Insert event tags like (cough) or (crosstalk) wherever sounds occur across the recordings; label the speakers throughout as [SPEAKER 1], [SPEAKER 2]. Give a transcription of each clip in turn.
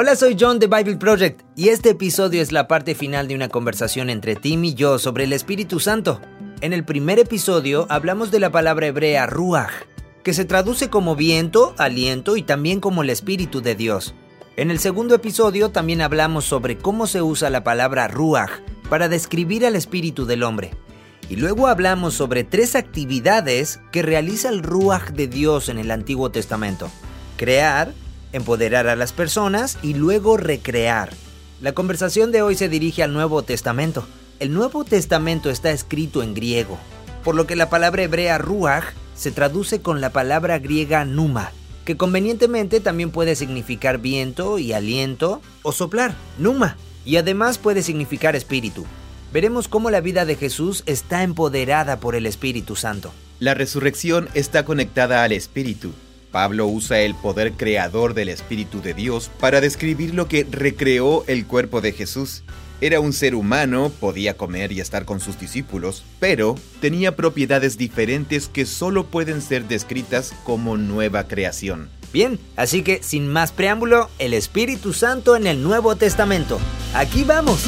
[SPEAKER 1] Hola, soy John de Bible Project y este episodio es la parte final de una conversación entre Tim y yo sobre el Espíritu Santo. En el primer episodio hablamos de la palabra hebrea ruach, que se traduce como viento, aliento y también como el Espíritu de Dios. En el segundo episodio también hablamos sobre cómo se usa la palabra ruach para describir al espíritu del hombre. Y luego hablamos sobre tres actividades que realiza el ruach de Dios en el Antiguo Testamento. Crear, empoderar a las personas y luego recrear. La conversación de hoy se dirige al Nuevo Testamento. El Nuevo Testamento está escrito en griego, por lo que la palabra hebrea ruach se traduce con la palabra griega numa, que convenientemente también puede significar viento y aliento o soplar, numa, y además puede significar espíritu. Veremos cómo la vida de Jesús está empoderada por el Espíritu Santo.
[SPEAKER 2] La resurrección está conectada al Espíritu. Pablo usa el poder creador del Espíritu de Dios para describir lo que recreó el cuerpo de Jesús. Era un ser humano, podía comer y estar con sus discípulos, pero tenía propiedades diferentes que solo pueden ser descritas como nueva creación.
[SPEAKER 1] Bien, así que sin más preámbulo, el Espíritu Santo en el Nuevo Testamento. Aquí vamos.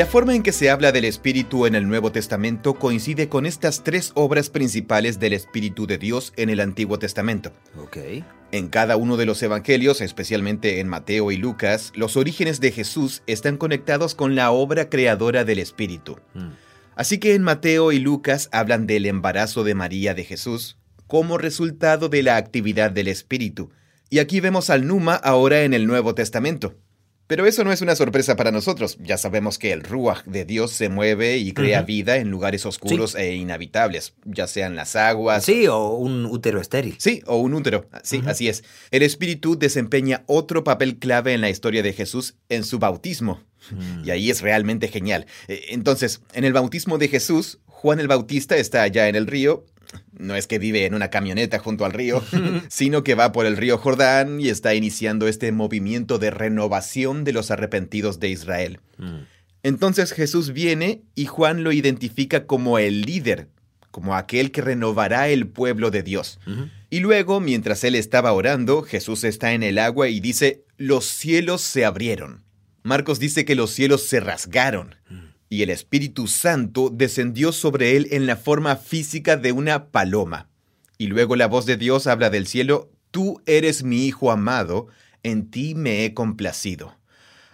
[SPEAKER 2] La forma en que se habla del Espíritu en el Nuevo Testamento coincide con estas tres obras principales del Espíritu de Dios en el Antiguo Testamento.
[SPEAKER 1] Ok.
[SPEAKER 2] En cada uno de los evangelios, especialmente en Mateo y Lucas, los orígenes de Jesús están conectados con la obra creadora del Espíritu.
[SPEAKER 1] Mm.
[SPEAKER 2] Así que en Mateo y Lucas hablan del embarazo de María de Jesús como resultado de la actividad del Espíritu. Y aquí vemos al Numa ahora en el Nuevo Testamento. Pero eso no es una sorpresa para nosotros. Ya sabemos que el Ruach de Dios se mueve y crea vida en lugares oscuros e inhabitables, ya sean las aguas.
[SPEAKER 1] Sí, o un útero estéril.
[SPEAKER 2] Sí, o un útero. Sí, así es. El Espíritu desempeña otro papel clave en la historia de Jesús en su bautismo.
[SPEAKER 1] Mm.
[SPEAKER 2] Y ahí es realmente genial. Eh, Entonces, en el bautismo de Jesús, Juan el Bautista está allá en el río. No es que vive en una camioneta junto al río, (laughs) (laughs) sino que va por el río Jordán y está iniciando este movimiento de renovación de los arrepentidos de Israel.
[SPEAKER 1] Mm.
[SPEAKER 2] Entonces Jesús viene y Juan lo identifica como el líder, como aquel que renovará el pueblo de Dios. Y luego, mientras él estaba orando, Jesús está en el agua y dice, los cielos se abrieron. Marcos dice que los cielos se rasgaron. Y el Espíritu Santo descendió sobre él en la forma física de una paloma. Y luego la voz de Dios habla del cielo, tú eres mi Hijo amado, en ti me he complacido.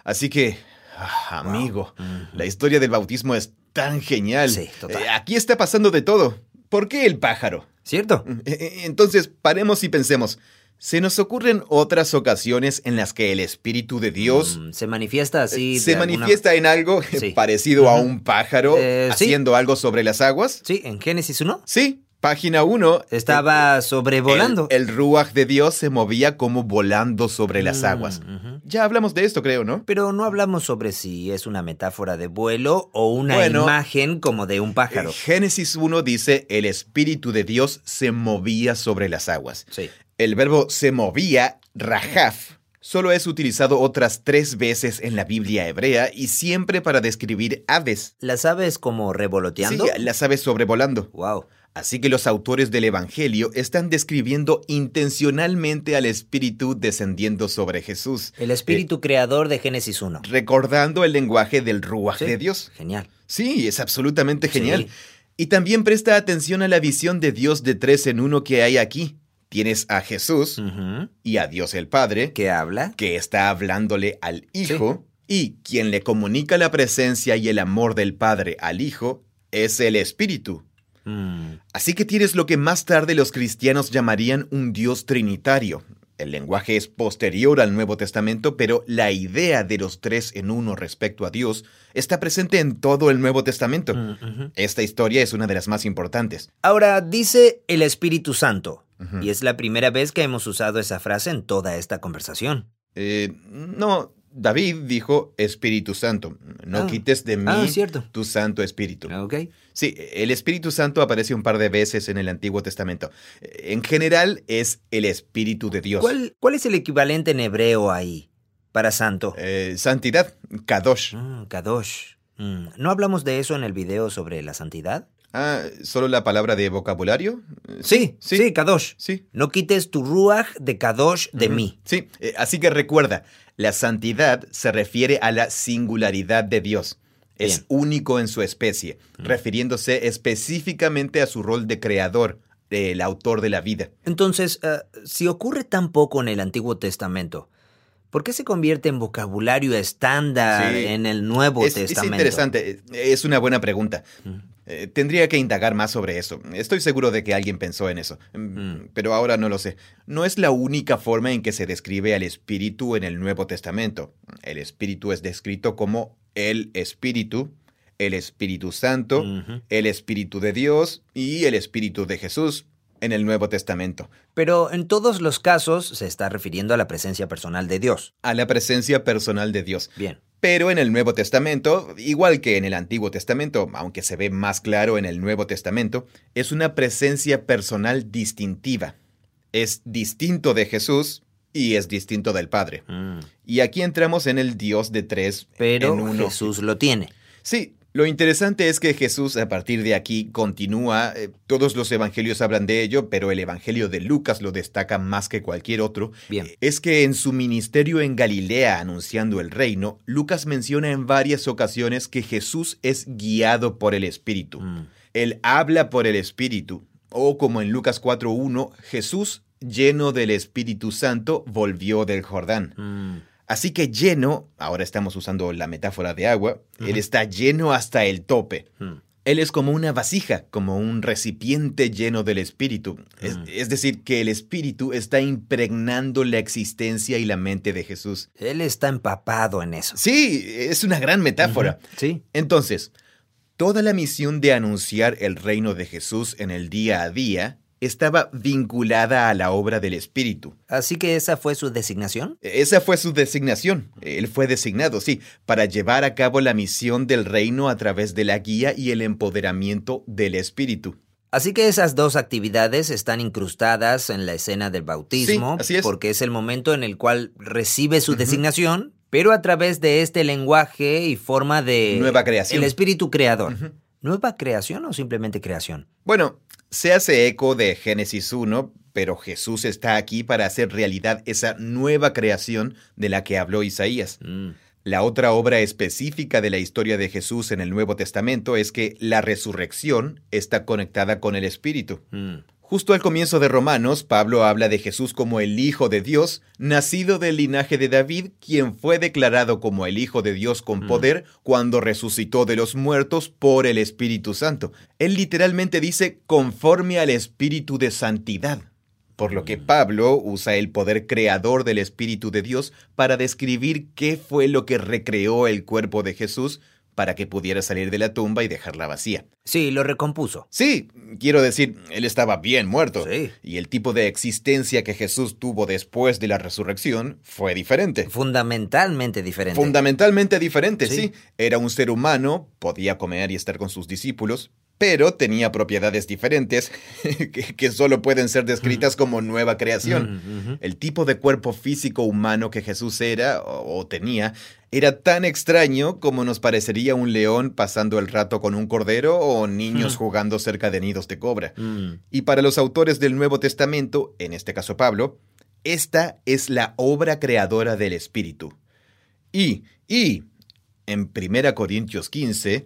[SPEAKER 2] Así que, ah, amigo, la historia del bautismo es tan genial.
[SPEAKER 1] Sí, total.
[SPEAKER 2] Eh, aquí está pasando de todo. ¿Por qué el pájaro?
[SPEAKER 1] ¿Cierto?
[SPEAKER 2] Eh, eh, Entonces, paremos y pensemos. ¿Se nos ocurren otras ocasiones en las que el Espíritu de Dios
[SPEAKER 1] Mm, se manifiesta así.
[SPEAKER 2] se
[SPEAKER 1] de alguna-
[SPEAKER 2] manifiesta en algo (laughs)
[SPEAKER 1] Sí.
[SPEAKER 2] parecido a un pájaro
[SPEAKER 1] Eh, sí.
[SPEAKER 2] haciendo algo sobre las aguas?
[SPEAKER 1] Sí, en Génesis 1.
[SPEAKER 2] Sí, página 1.
[SPEAKER 1] Estaba sobrevolando.
[SPEAKER 2] El, el Ruach de Dios se movía como volando sobre las
[SPEAKER 1] Mm,
[SPEAKER 2] aguas. Ya hablamos de esto, creo, ¿no?
[SPEAKER 1] Pero no hablamos sobre si es una metáfora de vuelo o una
[SPEAKER 2] Bueno.
[SPEAKER 1] imagen como de un pájaro.
[SPEAKER 2] Eh, Génesis 1 dice, el Espíritu de Dios se movía sobre las aguas.
[SPEAKER 1] Sí.
[SPEAKER 2] El verbo se movía, rajaf, solo es utilizado otras tres veces en la Biblia hebrea y siempre para describir aves.
[SPEAKER 1] ¿Las aves como revoloteando?
[SPEAKER 2] Sí, las aves sobrevolando.
[SPEAKER 1] Wow.
[SPEAKER 2] Así que los autores del Evangelio están describiendo intencionalmente al Espíritu descendiendo sobre Jesús,
[SPEAKER 1] El espíritu creador de Génesis 1.
[SPEAKER 2] recordando el lenguaje del Ruach
[SPEAKER 1] Sí.
[SPEAKER 2] de Dios.
[SPEAKER 1] Genial.
[SPEAKER 2] Sí, es absolutamente genial.
[SPEAKER 1] Sí.
[SPEAKER 2] Y también presta atención a la visión de Dios de tres en uno que hay aquí. Tienes a Jesús y a Dios el Padre,
[SPEAKER 1] ¿Qué habla?
[SPEAKER 2] que está hablándole al Hijo, y quien le comunica la presencia y el amor del Padre al Hijo es el Espíritu.
[SPEAKER 1] Mm,
[SPEAKER 2] Así que tienes lo que más tarde los cristianos llamarían un Dios trinitario. El lenguaje es posterior al Nuevo Testamento, pero la idea de los tres en uno respecto a Dios está presente en todo el Nuevo Testamento.
[SPEAKER 1] mm.
[SPEAKER 2] Esta historia es una de las más importantes.
[SPEAKER 1] Ahora dice el Espíritu Santo. Y es la primera vez que hemos usado esa frase en toda esta conversación.
[SPEAKER 2] Eh, no, David dijo Espíritu Santo. No
[SPEAKER 1] Ah.
[SPEAKER 2] quites de mí
[SPEAKER 1] Ah, cierto.
[SPEAKER 2] tu Santo Espíritu.
[SPEAKER 1] Ok.
[SPEAKER 2] Sí, el Espíritu Santo aparece un par de veces en el Antiguo Testamento. En general es el Espíritu de Dios.
[SPEAKER 1] ¿Cuál, ¿Cuál es el equivalente en hebreo ahí para santo?
[SPEAKER 2] Eh, santidad, Kadosh.
[SPEAKER 1] Mm, kadosh. Mm, ¿No hablamos de eso en el video sobre la santidad?
[SPEAKER 2] Ah, ¿solo la palabra de vocabulario? Eh,
[SPEAKER 1] Sí, sí, kadosh.
[SPEAKER 2] Sí.
[SPEAKER 1] No quites tu ruach de kadosh de mí.
[SPEAKER 2] Sí, eh, así que recuerda, la santidad se refiere a la singularidad de Dios. Es único en su especie, refiriéndose específicamente a su rol de creador, el autor de la vida.
[SPEAKER 1] Entonces, eh, si ocurre tan poco en el Antiguo Testamento, ¿por qué se convierte en vocabulario estándar
[SPEAKER 2] Sí.
[SPEAKER 1] en el Nuevo
[SPEAKER 2] Es, es
[SPEAKER 1] Testamento?
[SPEAKER 2] interesante, es una buena pregunta. Eh, tendría que indagar más sobre eso. Estoy seguro de que alguien pensó en eso, Mm,
[SPEAKER 1] Mm.
[SPEAKER 2] pero ahora no lo sé. No es la única forma en que se describe al Espíritu en el Nuevo Testamento. El Espíritu es descrito como el Espíritu, el Espíritu Santo, el Espíritu de Dios y el Espíritu de Jesús en el Nuevo Testamento.
[SPEAKER 1] Pero en todos los casos se está refiriendo a la presencia personal de Dios.
[SPEAKER 2] A la presencia personal de Dios.
[SPEAKER 1] Bien.
[SPEAKER 2] Pero en el Nuevo Testamento, igual que en el Antiguo Testamento, aunque se ve más claro en el Nuevo Testamento, es una presencia personal distintiva. Es distinto de Jesús y es distinto del Padre.
[SPEAKER 1] Mm.
[SPEAKER 2] Y aquí entramos en el Dios de tres
[SPEAKER 1] Pero
[SPEAKER 2] en uno.
[SPEAKER 1] Jesús lo tiene.
[SPEAKER 2] Sí, lo interesante es que Jesús a partir de aquí continúa, eh, todos los evangelios hablan de ello, pero el evangelio de Lucas lo destaca más que cualquier otro.
[SPEAKER 1] Bien.
[SPEAKER 2] Eh, Es que en su ministerio en Galilea anunciando el reino, Lucas menciona en varias ocasiones que Jesús es guiado por el Espíritu.
[SPEAKER 1] Mm.
[SPEAKER 2] Él habla por el Espíritu. O como en Lucas 4.1, Jesús, lleno del Espíritu Santo, volvió del Jordán.
[SPEAKER 1] Mm.
[SPEAKER 2] Así que lleno, ahora estamos usando la metáfora de agua, él está lleno hasta el tope.
[SPEAKER 1] Mm.
[SPEAKER 2] Él es como una vasija, como un recipiente lleno del espíritu. Es,
[SPEAKER 1] Mm.
[SPEAKER 2] es decir, que el espíritu está impregnando la existencia y la mente de Jesús.
[SPEAKER 1] Él está empapado en eso.
[SPEAKER 2] Sí, es una gran metáfora.
[SPEAKER 1] Sí.
[SPEAKER 2] Entonces, toda la misión de anunciar el reino de Jesús en el día a día estaba vinculada a la obra del Espíritu.
[SPEAKER 1] Así que esa fue su designación.
[SPEAKER 2] Esa fue su designación. Él fue designado, sí, para llevar a cabo la misión del reino a través de la guía y el empoderamiento del Espíritu.
[SPEAKER 1] Así que esas dos actividades están incrustadas en la escena del bautismo,
[SPEAKER 2] Sí, así es.
[SPEAKER 1] porque es el momento en el cual recibe su designación, pero a través de este lenguaje y forma de
[SPEAKER 2] Nueva creación.
[SPEAKER 1] el espíritu creador. ¿Nueva creación o simplemente creación?
[SPEAKER 2] Bueno, se hace eco de Génesis 1, pero Jesús está aquí para hacer realidad esa nueva creación de la que habló Isaías.
[SPEAKER 1] Mm.
[SPEAKER 2] La otra obra específica de la historia de Jesús en el Nuevo Testamento es que la resurrección está conectada con el Espíritu.
[SPEAKER 1] Mm.
[SPEAKER 2] Justo al comienzo de Romanos, Pablo habla de Jesús como el Hijo de Dios, nacido del linaje de David, quien fue declarado como el Hijo de Dios con
[SPEAKER 1] Mm.
[SPEAKER 2] poder cuando resucitó de los muertos por el Espíritu Santo. Él literalmente dice conforme al Espíritu de santidad. Por lo que Pablo usa el poder creador del Espíritu de Dios para describir qué fue lo que recreó el cuerpo de Jesús para que pudiera salir de la tumba y dejarla vacía.
[SPEAKER 1] Sí, lo recompuso.
[SPEAKER 2] Sí, quiero decir, él estaba bien muerto.
[SPEAKER 1] Sí.
[SPEAKER 2] Y el tipo de existencia que Jesús tuvo después de la resurrección fue diferente.
[SPEAKER 1] Fundamentalmente diferente.
[SPEAKER 2] Fundamentalmente diferente,
[SPEAKER 1] Sí.
[SPEAKER 2] sí. Era un ser humano, podía comer y estar con sus discípulos, pero tenía propiedades diferentes (laughs) que, que solo pueden ser descritas como nueva creación. El tipo de cuerpo físico humano que Jesús era o, o tenía era tan extraño como nos parecería un león pasando el rato con un cordero o niños jugando cerca de nidos de cobra.
[SPEAKER 1] Mm.
[SPEAKER 2] Y para los autores del Nuevo Testamento, en este caso Pablo, esta es la obra creadora del Espíritu. Y, y, en 1 Corintios 15,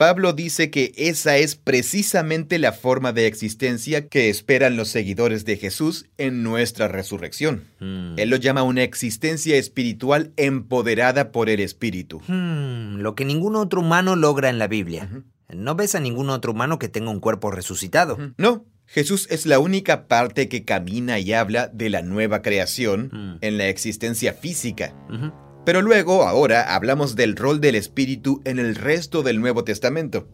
[SPEAKER 2] Pablo dice que esa es precisamente la forma de existencia que esperan los seguidores de Jesús en nuestra resurrección.
[SPEAKER 1] Mm.
[SPEAKER 2] Él lo llama una existencia espiritual empoderada por el Espíritu.
[SPEAKER 1] Hmm, lo que ningún otro humano logra en la Biblia. No ves a ningún otro humano que tenga un cuerpo resucitado.
[SPEAKER 2] No, Jesús es la única parte que camina y habla de la nueva creación
[SPEAKER 1] Mm.
[SPEAKER 2] en la existencia física. Pero luego, ahora, hablamos del rol del Espíritu en el resto del Nuevo Testamento.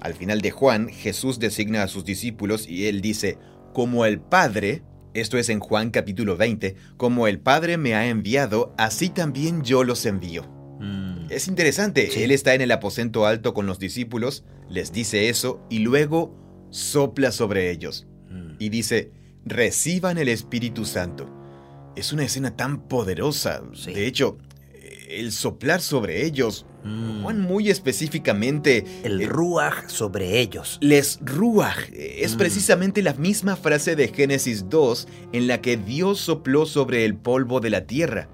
[SPEAKER 2] Al final de Juan, Jesús designa a sus discípulos y él dice, como el Padre Esto es en Juan capítulo 20, como el Padre me ha enviado, así también yo los envío.
[SPEAKER 1] Mm.
[SPEAKER 2] Es interesante,
[SPEAKER 1] Sí.
[SPEAKER 2] él está en el aposento alto con los discípulos, les dice eso y luego sopla sobre ellos
[SPEAKER 1] Mm.
[SPEAKER 2] y dice, reciban el Espíritu Santo. Es una escena tan poderosa.
[SPEAKER 1] Sí.
[SPEAKER 2] De hecho, el soplar sobre ellos,
[SPEAKER 1] Mm.
[SPEAKER 2] Juan muy específicamente,
[SPEAKER 1] El
[SPEAKER 2] eh,
[SPEAKER 1] ruaj sobre ellos.
[SPEAKER 2] les ruach. Es
[SPEAKER 1] Mm.
[SPEAKER 2] precisamente la misma frase de Génesis 2 en la que Dios sopló sobre el polvo de la tierra.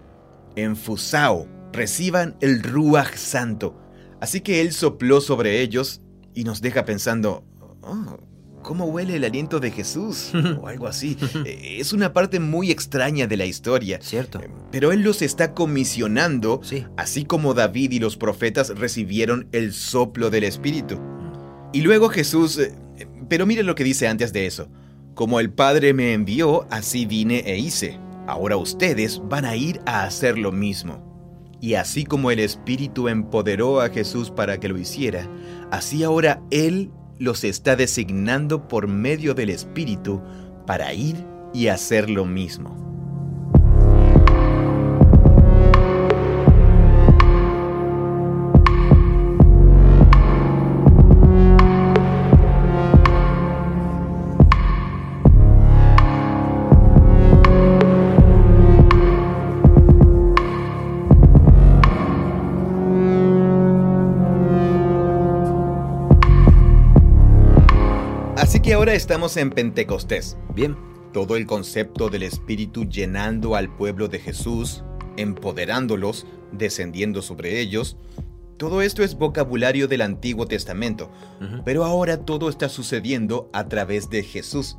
[SPEAKER 2] En Fusao, reciban el ruach santo. Así que Él sopló sobre ellos y nos deja pensando, "Oh, ¿cómo huele el aliento de Jesús? (laughs) o algo así. Eh, Es una parte muy extraña de la historia.
[SPEAKER 1] ¿Cierto?
[SPEAKER 2] Pero Él los está comisionando
[SPEAKER 1] Sí.
[SPEAKER 2] así como David y los profetas recibieron el soplo del Espíritu. Y luego Jesús, eh, pero mire lo que dice antes de eso, como el Padre me envió, así vine e hice. Ahora ustedes van a ir a hacer lo mismo. Y así como el Espíritu empoderó a Jesús para que lo hiciera, así ahora Él los está designando por medio del Espíritu para ir y hacer lo mismo. Ahora estamos en Pentecostés.
[SPEAKER 1] Bien.
[SPEAKER 2] Todo el concepto del Espíritu llenando al pueblo de Jesús, empoderándolos, descendiendo sobre ellos, todo esto es vocabulario del Antiguo Testamento, pero ahora todo está sucediendo a través de Jesús.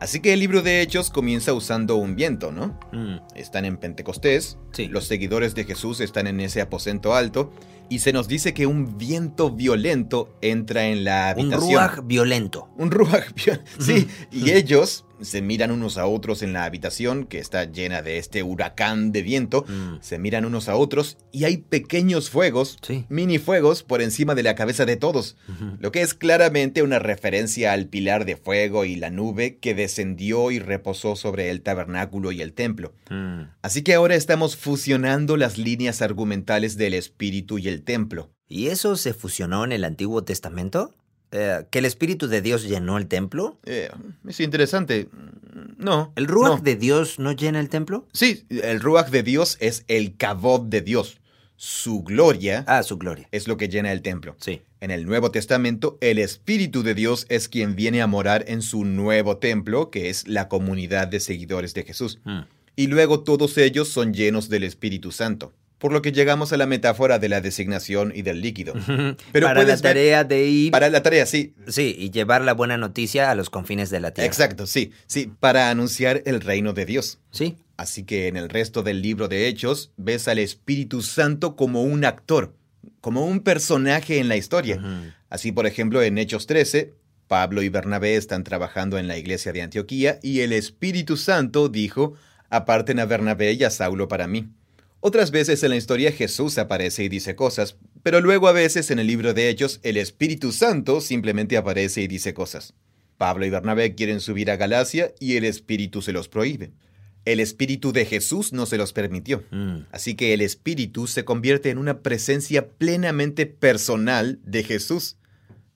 [SPEAKER 2] Así que el libro de Hechos comienza usando un viento, ¿no?
[SPEAKER 1] Mm.
[SPEAKER 2] Están en Pentecostés,
[SPEAKER 1] Sí.
[SPEAKER 2] los seguidores de Jesús están en ese aposento alto, y se nos dice que un viento violento entra en la
[SPEAKER 1] Un
[SPEAKER 2] habitación.
[SPEAKER 1] ruaj violento.
[SPEAKER 2] Un ruaj, (laughs) sí. Y ellos se miran unos a otros en la habitación que está llena de este huracán de viento.
[SPEAKER 1] Mm.
[SPEAKER 2] Se miran unos a otros y hay pequeños fuegos,
[SPEAKER 1] Sí.
[SPEAKER 2] mini fuegos por encima de la cabeza de todos. Lo que es claramente una referencia al pilar de fuego y la nube que descendió y reposó sobre el tabernáculo y el templo.
[SPEAKER 1] Mm.
[SPEAKER 2] Así que ahora estamos fusionando las líneas argumentales del espíritu y el templo.
[SPEAKER 1] ¿Y eso se fusionó en el Antiguo Testamento? Eh, ¿Que el Espíritu de Dios llenó el templo?
[SPEAKER 2] Eh, es interesante. No.
[SPEAKER 1] ¿El Ruach
[SPEAKER 2] no.
[SPEAKER 1] de Dios no llena el templo?
[SPEAKER 2] Sí, el Ruach de Dios es el Kabod de Dios. Su gloria
[SPEAKER 1] Ah, su gloria.
[SPEAKER 2] es lo que llena el templo.
[SPEAKER 1] Sí.
[SPEAKER 2] En el Nuevo Testamento, el Espíritu de Dios es quien viene a morar en su nuevo templo, que es la comunidad de seguidores de Jesús.
[SPEAKER 1] Mm.
[SPEAKER 2] Y luego todos ellos son llenos del Espíritu Santo. Por lo que llegamos a la metáfora de la designación y del líquido. Pero
[SPEAKER 1] Para la
[SPEAKER 2] ver-
[SPEAKER 1] tarea de ir...
[SPEAKER 2] Para la tarea, sí.
[SPEAKER 1] Sí, y llevar la buena noticia a los confines de la tierra.
[SPEAKER 2] Exacto, sí. Sí, para anunciar el reino de Dios.
[SPEAKER 1] Sí.
[SPEAKER 2] Así que en el resto del libro de Hechos ves al Espíritu Santo como un actor, como un personaje en la historia. Así, por ejemplo, en Hechos 13, Pablo y Bernabé están trabajando en la iglesia de Antioquía y el Espíritu Santo dijo, aparten a Bernabé y a Saulo para mí. Otras veces en la historia Jesús aparece y dice cosas, pero luego a veces en el libro de Hechos el Espíritu Santo simplemente aparece y dice cosas. Pablo y Bernabé quieren subir a Galacia y el Espíritu se los prohíbe. El Espíritu de Jesús no se los permitió.
[SPEAKER 1] Mm.
[SPEAKER 2] Así que el Espíritu se convierte en una presencia plenamente personal de Jesús.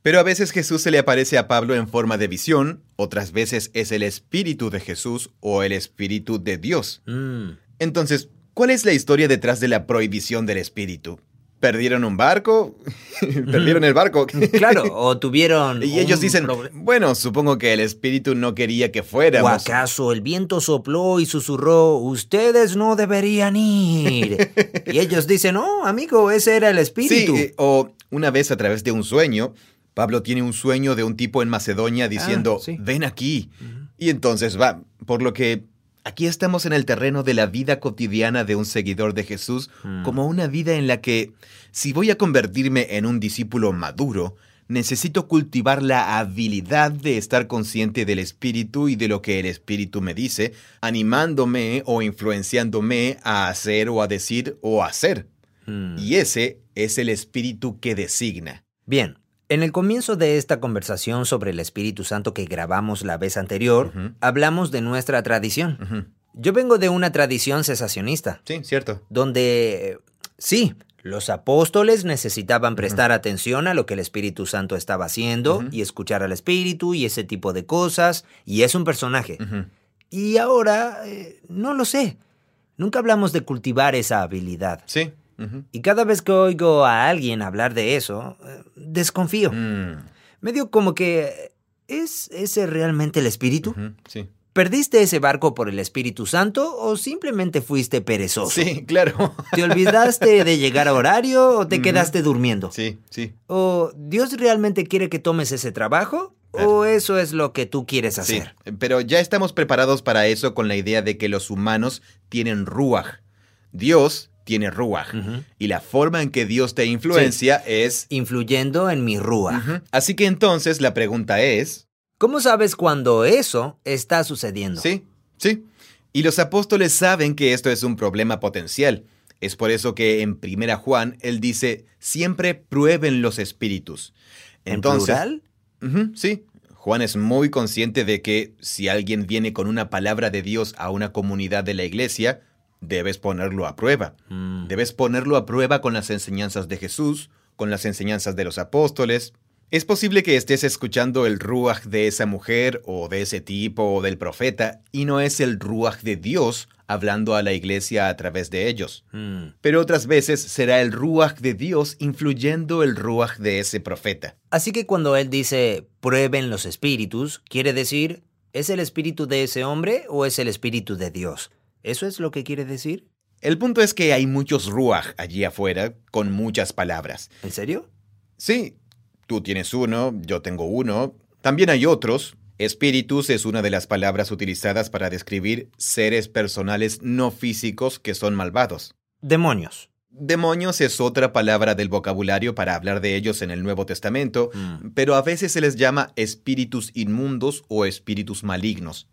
[SPEAKER 2] Pero a veces Jesús se le aparece a Pablo en forma de visión, otras veces es el Espíritu de Jesús o el Espíritu de Dios.
[SPEAKER 1] Mm.
[SPEAKER 2] Entonces, ¿cuál es la historia detrás de la prohibición del Espíritu? ¿Perdieron un barco? (laughs) ¿Perdieron el barco? (laughs)
[SPEAKER 1] Claro, o tuvieron...
[SPEAKER 2] y ellos dicen, bueno, supongo que el Espíritu no quería que
[SPEAKER 1] ¿O
[SPEAKER 2] fuéramos.
[SPEAKER 1] acaso el viento sopló y susurró, ustedes no deberían ir? (laughs) y ellos dicen, no, amigo, ese era el espíritu.
[SPEAKER 2] Sí, eh, o una vez a través de un sueño, Pablo tiene un sueño de un tipo en Macedonia diciendo,
[SPEAKER 1] sí.
[SPEAKER 2] ven aquí. Y entonces va, por lo que aquí estamos en el terreno de la vida cotidiana de un seguidor de Jesús,
[SPEAKER 1] Mm.
[SPEAKER 2] como una vida en la que, si voy a convertirme en un discípulo maduro, necesito cultivar la habilidad de estar consciente del Espíritu y de lo que el Espíritu me dice, animándome o influenciándome a hacer o a decir o a hacer.
[SPEAKER 1] Mm.
[SPEAKER 2] Y ese es el espíritu que designa.
[SPEAKER 1] Bien, En el comienzo de esta conversación sobre el Espíritu Santo que grabamos la vez anterior, hablamos de nuestra tradición. Yo vengo de una tradición cesacionista,
[SPEAKER 2] Sí, cierto.
[SPEAKER 1] donde, sí, los apóstoles necesitaban prestar atención a lo que el Espíritu Santo estaba haciendo y escuchar al Espíritu y ese tipo de cosas, y es un personaje. Y ahora, eh, no lo sé. Nunca hablamos de cultivar esa habilidad.
[SPEAKER 2] Sí.
[SPEAKER 1] Y cada vez que oigo a alguien hablar de eso, eh, desconfío.
[SPEAKER 2] Mm.
[SPEAKER 1] Medio como que... ¿Es ese realmente el Espíritu?
[SPEAKER 2] Sí.
[SPEAKER 1] ¿Perdiste ese barco por el Espíritu Santo o simplemente fuiste perezoso?
[SPEAKER 2] Sí, claro.
[SPEAKER 1] ¿Te olvidaste de llegar a horario o te quedaste durmiendo?
[SPEAKER 2] Sí, sí.
[SPEAKER 1] ¿O Dios realmente quiere que tomes ese trabajo? ¿O eso es lo que tú quieres
[SPEAKER 2] Sí,
[SPEAKER 1] hacer?
[SPEAKER 2] pero ya estamos preparados para eso con la idea de que los humanos tienen ruaj. Dios tiene ruaj.
[SPEAKER 1] Ujú.
[SPEAKER 2] Y la forma en que Dios te influencia es...
[SPEAKER 1] Influyendo en mi rúa.
[SPEAKER 2] Ujú. Así que entonces la pregunta es...
[SPEAKER 1] ¿Cómo sabes cuando eso está sucediendo?
[SPEAKER 2] Sí, sí. Y los apóstoles saben que esto es un problema potencial. Es por eso que en Primera Juan él dice, siempre prueben los espíritus.
[SPEAKER 1] ¿En
[SPEAKER 2] Entonces,
[SPEAKER 1] plural?
[SPEAKER 2] Ujú, sí. Juan es muy consciente de que si alguien viene con una palabra de Dios a una comunidad de la iglesia, debes ponerlo a prueba.
[SPEAKER 1] Mm.
[SPEAKER 2] Debes ponerlo a prueba con las enseñanzas de Jesús, con las enseñanzas de los apóstoles. Es posible que estés escuchando el ruaj de esa mujer o de ese tipo o del profeta y no es el ruaj de Dios hablando a la iglesia a través de ellos.
[SPEAKER 1] Mm.
[SPEAKER 2] Pero otras veces será el ruaj de Dios influyendo el ruaj de ese profeta.
[SPEAKER 1] Así que cuando él dice prueben los espíritus, quiere decir, ¿es el espíritu de ese hombre o es el espíritu de Dios? ¿Eso es lo que quiere decir?
[SPEAKER 2] El punto es que hay muchos ruaj allí afuera con muchas palabras.
[SPEAKER 1] ¿En serio?
[SPEAKER 2] Sí, tú tienes uno, yo tengo uno. También hay otros. Espíritus es una de las palabras utilizadas para describir seres personales no físicos que son malvados.
[SPEAKER 1] Demonios.
[SPEAKER 2] Demonios es otra palabra del vocabulario para hablar de ellos en el Nuevo Testamento,
[SPEAKER 1] Mm.
[SPEAKER 2] pero a veces se les llama espíritus inmundos o espíritus malignos.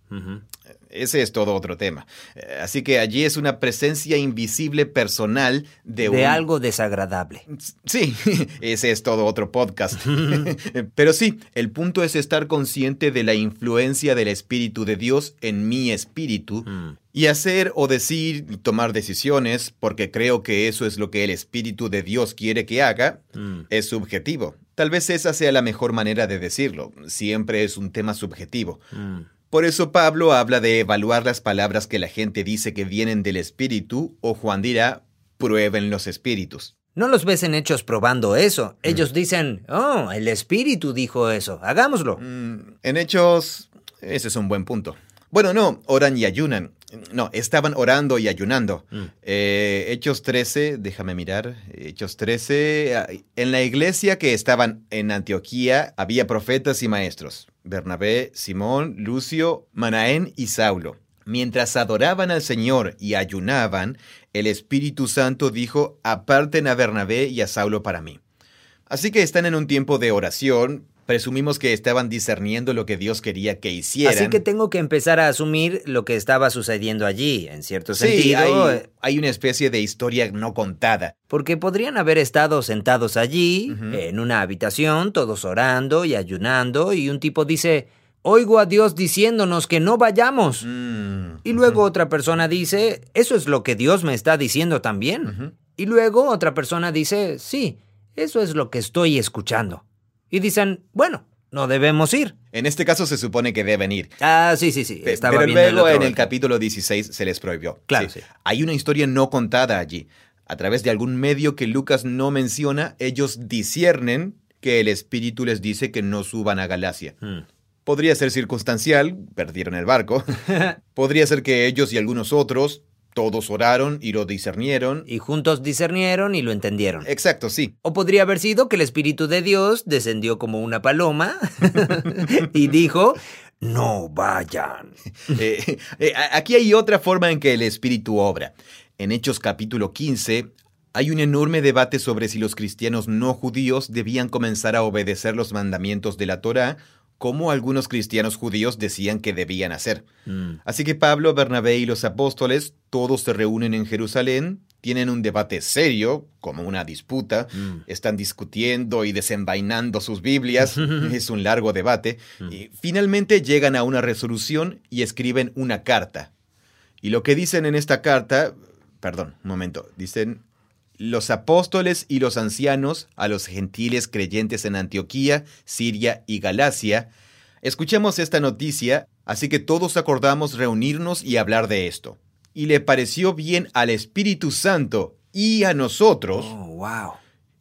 [SPEAKER 2] Ese es todo otro tema. Eh, Así que allí es una presencia invisible personal de,
[SPEAKER 1] De,
[SPEAKER 2] un...
[SPEAKER 1] algo desagradable.
[SPEAKER 2] Sí, (laughs) ese es todo otro podcast. (laughs) Pero sí, el punto es estar consciente de la influencia del Espíritu de Dios en mi espíritu
[SPEAKER 1] Mm.
[SPEAKER 2] y hacer o decir y tomar decisiones, porque creo que eso es lo que el Espíritu de Dios quiere que haga,
[SPEAKER 1] Mm.
[SPEAKER 2] es subjetivo. Tal vez esa sea la mejor manera de decirlo. Siempre es un tema subjetivo.
[SPEAKER 1] Mm.
[SPEAKER 2] Por eso Pablo habla de evaluar las palabras que la gente dice que vienen del Espíritu, o Juan dirá, prueben los espíritus.
[SPEAKER 1] No los ves en hechos probando eso. Ellos dicen, oh, el espíritu dijo eso, hagámoslo.
[SPEAKER 2] Mm, en hechos, ese es un buen punto. Bueno, no, oran y ayunan. No, estaban orando y ayunando.
[SPEAKER 1] Mm.
[SPEAKER 2] Eh, Hechos 13, déjame mirar. Hechos 13, ah, en la iglesia que estaban en Antioquía había profetas y maestros. Bernabé, Simón, Lucio, Manaén y Saulo. Mientras adoraban al Señor y ayunaban, el Espíritu Santo dijo, aparten a Bernabé y a Saulo para mí. Así que están en un tiempo de oración. Presumimos que estaban discerniendo lo que Dios quería que hicieran.
[SPEAKER 1] Así que tengo que empezar a asumir lo que estaba sucediendo allí, en cierto
[SPEAKER 2] Sí,
[SPEAKER 1] sentido,
[SPEAKER 2] hay, hay una especie de historia no contada.
[SPEAKER 1] porque podrían haber estado sentados allí, en una habitación, todos orando y ayunando, y un tipo dice, oigo a Dios diciéndonos que no vayamos.
[SPEAKER 2] Mm,
[SPEAKER 1] Y luego otra persona dice, eso es lo que Dios me está diciendo también. Y luego otra persona dice, sí, eso es lo que estoy escuchando. Y dicen, bueno, no debemos ir.
[SPEAKER 2] En este caso se supone que deben ir.
[SPEAKER 1] Ah, sí, sí, sí. Estaba
[SPEAKER 2] Pero luego en el capítulo 16 se les prohibió.
[SPEAKER 1] Claro, sí.
[SPEAKER 2] Hay una historia no contada allí. A través de algún medio que Lucas no menciona, ellos disciernen que el Espíritu les dice que no suban a Galacia.
[SPEAKER 1] Mm.
[SPEAKER 2] Podría ser circunstancial, perdieron el barco. (laughs) Podría ser que ellos y algunos otros, todos oraron y lo discernieron.
[SPEAKER 1] y juntos discernieron y lo entendieron.
[SPEAKER 2] Exacto, sí.
[SPEAKER 1] O podría haber sido que el Espíritu de Dios descendió como una paloma (laughs) y dijo, no vayan. (laughs)
[SPEAKER 2] Eh, eh, aquí hay otra forma en que el Espíritu obra. En Hechos capítulo 15 hay un enorme debate sobre si los cristianos no judíos debían comenzar a obedecer los mandamientos de la Torá, como algunos cristianos judíos decían que debían hacer.
[SPEAKER 1] Mm.
[SPEAKER 2] Así que Pablo, Bernabé y los apóstoles todos se reúnen en Jerusalén tienen un debate serio, como una disputa,
[SPEAKER 1] Mm.
[SPEAKER 2] están discutiendo y desenvainando sus Biblias, (laughs) es un largo debate, y finalmente llegan a una resolución y escriben una carta. Y lo que dicen en esta carta, perdón, un momento, dicen los apóstoles y los ancianos a los gentiles creyentes en Antioquía, Siria y Galacia, escuchemos esta noticia, así que todos acordamos reunirnos y hablar de esto. Y le pareció bien al Espíritu Santo y a nosotros,
[SPEAKER 1] Oh, wow.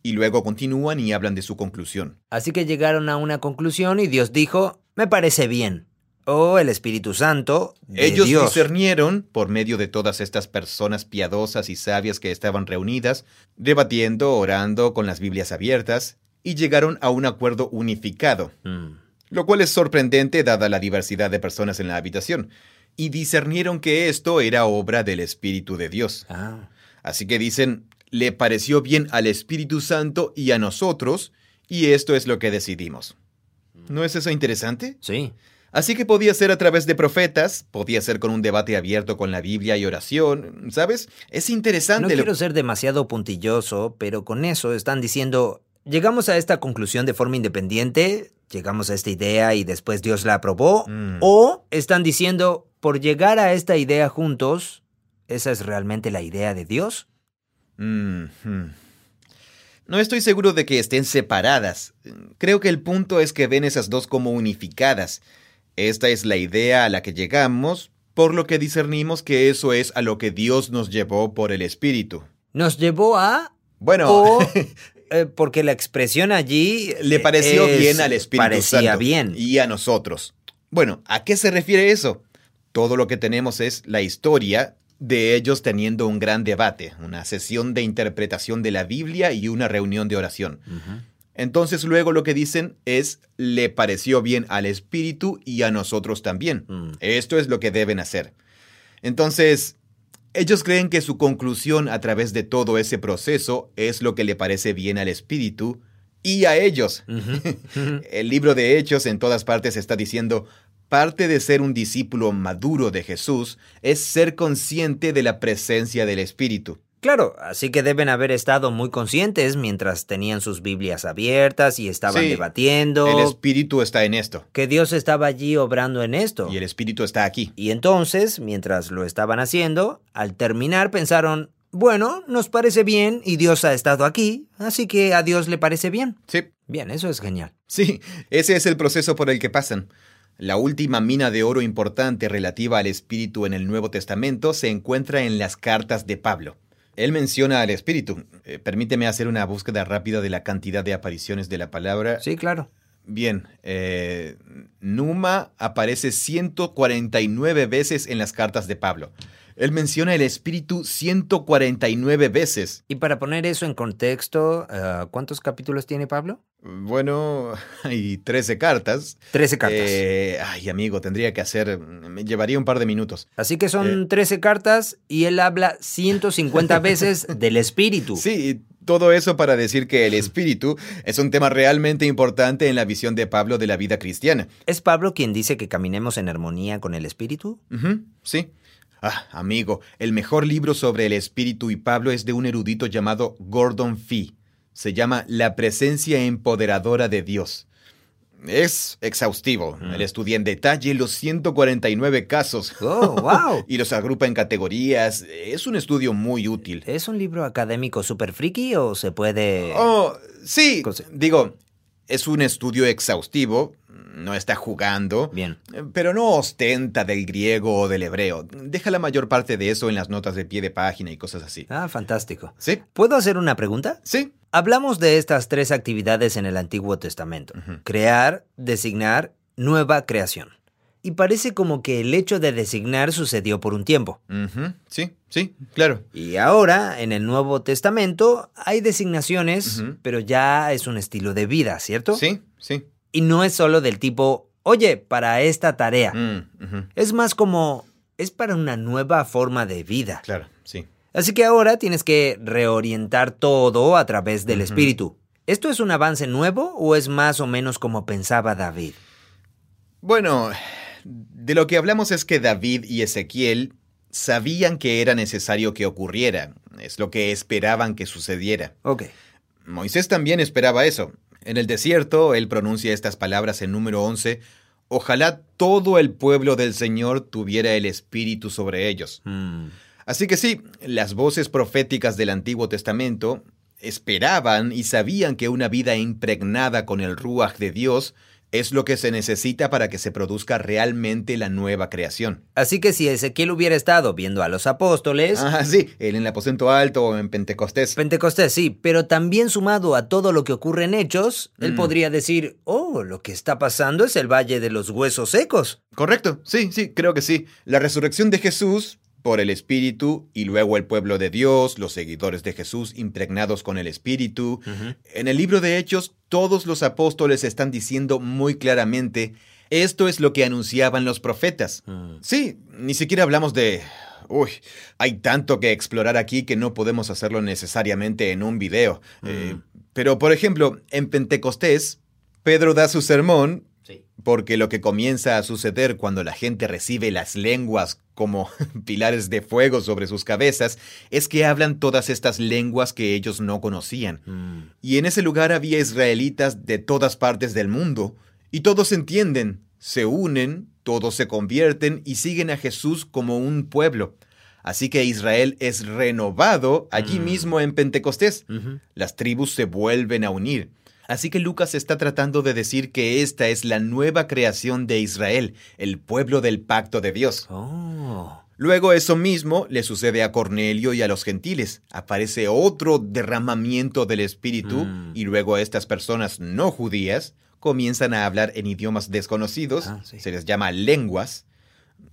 [SPEAKER 2] y luego continúan y hablan de su conclusión.
[SPEAKER 1] Así que llegaron a una conclusión y Dios dijo, me parece bien. O el Espíritu Santo de
[SPEAKER 2] Ellos
[SPEAKER 1] Dios.
[SPEAKER 2] discernieron, por medio de todas estas personas piadosas y sabias que estaban reunidas, debatiendo, orando, con las Biblias abiertas, y llegaron a un acuerdo unificado,
[SPEAKER 1] Mm.
[SPEAKER 2] lo cual es sorprendente dada la diversidad de personas en la habitación, y discernieron que esto era obra del Espíritu de Dios.
[SPEAKER 1] Ah.
[SPEAKER 2] Así que dicen, le pareció bien al Espíritu Santo y a nosotros, y esto es lo que decidimos. ¿No es eso interesante?
[SPEAKER 1] Sí.
[SPEAKER 2] Así que podía ser a través de profetas, podía ser con un debate abierto con la Biblia y oración, ¿sabes? Es
[SPEAKER 1] No
[SPEAKER 2] interesante. lo-
[SPEAKER 1] quiero ser demasiado puntilloso, pero con eso están diciendo, llegamos a esta conclusión de forma independiente, llegamos a esta idea y después Dios la aprobó,
[SPEAKER 2] Mm.
[SPEAKER 1] o están diciendo, por llegar a esta idea juntos, ¿esa es realmente la idea de Dios?
[SPEAKER 2] Mm, hmm. No estoy seguro de que estén separadas. Creo que el punto es que ven esas dos como unificadas. Esta es la idea a la que llegamos, por lo que discernimos que eso es a lo que Dios nos llevó por el Espíritu.
[SPEAKER 1] Nos llevó a...
[SPEAKER 2] Bueno,
[SPEAKER 1] O, (laughs) eh, porque la expresión allí...
[SPEAKER 2] le pareció
[SPEAKER 1] es-
[SPEAKER 2] bien al Espíritu
[SPEAKER 1] parecía
[SPEAKER 2] Santo
[SPEAKER 1] bien.
[SPEAKER 2] y a nosotros. Bueno, ¿a qué se refiere eso? Todo lo que tenemos es la historia de ellos teniendo un gran debate, una sesión de interpretación de la Biblia y una reunión de oración. Entonces luego lo que dicen es, le pareció bien al Espíritu y a nosotros también.
[SPEAKER 1] Mm.
[SPEAKER 2] Esto es lo que deben hacer. Entonces, ellos creen que su conclusión a través de todo ese proceso es lo que le parece bien al Espíritu y a ellos. (laughs) El libro de Hechos en todas partes está diciendo, parte de ser un discípulo maduro de Jesús es ser consciente de la presencia del Espíritu.
[SPEAKER 1] Claro, así que deben haber estado muy conscientes mientras tenían sus Biblias abiertas y estaban
[SPEAKER 2] Sí,
[SPEAKER 1] debatiendo
[SPEAKER 2] El Espíritu está en esto
[SPEAKER 1] que Dios estaba allí obrando en esto.
[SPEAKER 2] y el Espíritu está aquí.
[SPEAKER 1] Y entonces, mientras lo estaban haciendo, al terminar pensaron, bueno, nos parece bien y Dios ha estado aquí, así que a Dios le parece bien.
[SPEAKER 2] Sí,
[SPEAKER 1] Bien, eso es genial.
[SPEAKER 2] Sí, ese es el proceso por el que pasan. La última mina de oro importante relativa al Espíritu en el Nuevo Testamento se encuentra en las cartas de Pablo. Él menciona al Espíritu. Eh, permíteme hacer una búsqueda rápida de la cantidad de apariciones de la palabra.
[SPEAKER 1] Sí, claro.
[SPEAKER 2] Bien, eh, Numa aparece 149 veces en las cartas de Pablo. Él menciona el Espíritu 149 veces.
[SPEAKER 1] Y para poner eso en contexto, eh, ¿cuántos capítulos tiene Pablo?
[SPEAKER 2] Bueno, (laughs) hay 13 cartas.
[SPEAKER 1] Trece cartas.
[SPEAKER 2] Eh, ay, amigo, tendría que hacer. Me llevaría un par de minutos.
[SPEAKER 1] Así que son 13 cartas y él habla 150 (laughs) veces del espíritu.
[SPEAKER 2] Sí, todo eso para decir que el espíritu es un tema realmente importante en la visión de Pablo de la vida cristiana.
[SPEAKER 1] ¿Es Pablo quien dice que caminemos en armonía con el espíritu?
[SPEAKER 2] Sí. Ah, amigo, el mejor libro sobre el espíritu y Pablo es de un erudito llamado Gordon Fee. Se llama La presencia empoderadora de Dios. Es exhaustivo. Él estudia en detalle los 149 casos.
[SPEAKER 1] Oh, wow. (laughs)
[SPEAKER 2] y los agrupa en categorías. Es un estudio muy útil.
[SPEAKER 1] ¿Es un libro académico super friki o se puede...?
[SPEAKER 2] Oh, sí. Digo, es un estudio exhaustivo. No está jugando.
[SPEAKER 1] Bien.
[SPEAKER 2] Pero no ostenta del griego o del hebreo. Deja la mayor parte de eso en las notas de pie de página y cosas así.
[SPEAKER 1] Ah, fantástico.
[SPEAKER 2] ¿Sí?
[SPEAKER 1] ¿Puedo hacer una pregunta?
[SPEAKER 2] Sí.
[SPEAKER 1] Hablamos de estas tres actividades en el Antiguo Testamento. Crear, designar, nueva creación. Y parece como que el hecho de designar sucedió por un tiempo.
[SPEAKER 2] Sí, sí, claro.
[SPEAKER 1] Y ahora, en el Nuevo Testamento, hay designaciones, pero ya es un estilo de vida, ¿cierto?
[SPEAKER 2] Sí, sí.
[SPEAKER 1] Y no es solo del tipo, oye, para esta tarea.
[SPEAKER 2] Mm,
[SPEAKER 1] Es más como, es para una nueva forma de vida.
[SPEAKER 2] Claro, sí.
[SPEAKER 1] Así que ahora tienes que reorientar todo a través del espíritu. ¿Esto es un avance nuevo o es más o menos como pensaba David?
[SPEAKER 2] Bueno, de lo que hablamos es que David y Ezequiel sabían que era necesario que ocurriera, es lo que esperaban que sucediera.
[SPEAKER 1] Ok.
[SPEAKER 2] Moisés también esperaba eso. En el desierto, él pronuncia estas palabras en número 11, Ojalá todo el pueblo del Señor tuviera el Espíritu sobre ellos.
[SPEAKER 1] Mm.
[SPEAKER 2] Así que sí, las voces proféticas del Antiguo Testamento esperaban y sabían que una vida impregnada con el Ruach de Dios es lo que se necesita para que se produzca realmente la nueva creación.
[SPEAKER 1] Así que si Ezequiel hubiera estado viendo a los apóstoles...
[SPEAKER 2] Ah, sí, él en el aposento alto o en Pentecostés.
[SPEAKER 1] Pentecostés, sí, pero también sumado a todo lo que ocurre en Hechos, él
[SPEAKER 2] Mm.
[SPEAKER 1] podría decir, oh, lo que está pasando es el Valle de los Huesos Secos.
[SPEAKER 2] Correcto, sí, sí, creo que sí. La resurrección de Jesús por el Espíritu y luego el pueblo de Dios, los seguidores de Jesús impregnados con el Espíritu. En el libro de Hechos, todos los apóstoles están diciendo muy claramente, esto es lo que anunciaban los profetas.
[SPEAKER 1] Mm.
[SPEAKER 2] Sí, ni siquiera hablamos de... Uy, hay tanto que explorar aquí que no podemos hacerlo necesariamente en un video. Eh, pero, por ejemplo, en Pentecostés, Pedro da su sermón. Porque lo que comienza a suceder cuando la gente recibe las lenguas como (laughs) pilares de fuego sobre sus cabezas es que hablan todas estas lenguas que ellos no conocían.
[SPEAKER 1] Mm.
[SPEAKER 2] Y en ese lugar había israelitas de todas partes del mundo, y todos entienden, se unen, todos se convierten y siguen a Jesús como un pueblo. Así que Israel es renovado allí
[SPEAKER 1] Mm.
[SPEAKER 2] mismo en Pentecostés. Las tribus se vuelven a unir. Así que Lucas está tratando de decir que esta es la nueva creación de Israel, el pueblo del pacto de Dios.
[SPEAKER 1] Oh.
[SPEAKER 2] Luego eso mismo le sucede a Cornelio y a los gentiles. Aparece otro derramamiento del Espíritu
[SPEAKER 1] Mm.
[SPEAKER 2] y luego estas personas no judías comienzan a hablar en idiomas desconocidos,
[SPEAKER 1] Ah, sí.
[SPEAKER 2] se les llama lenguas.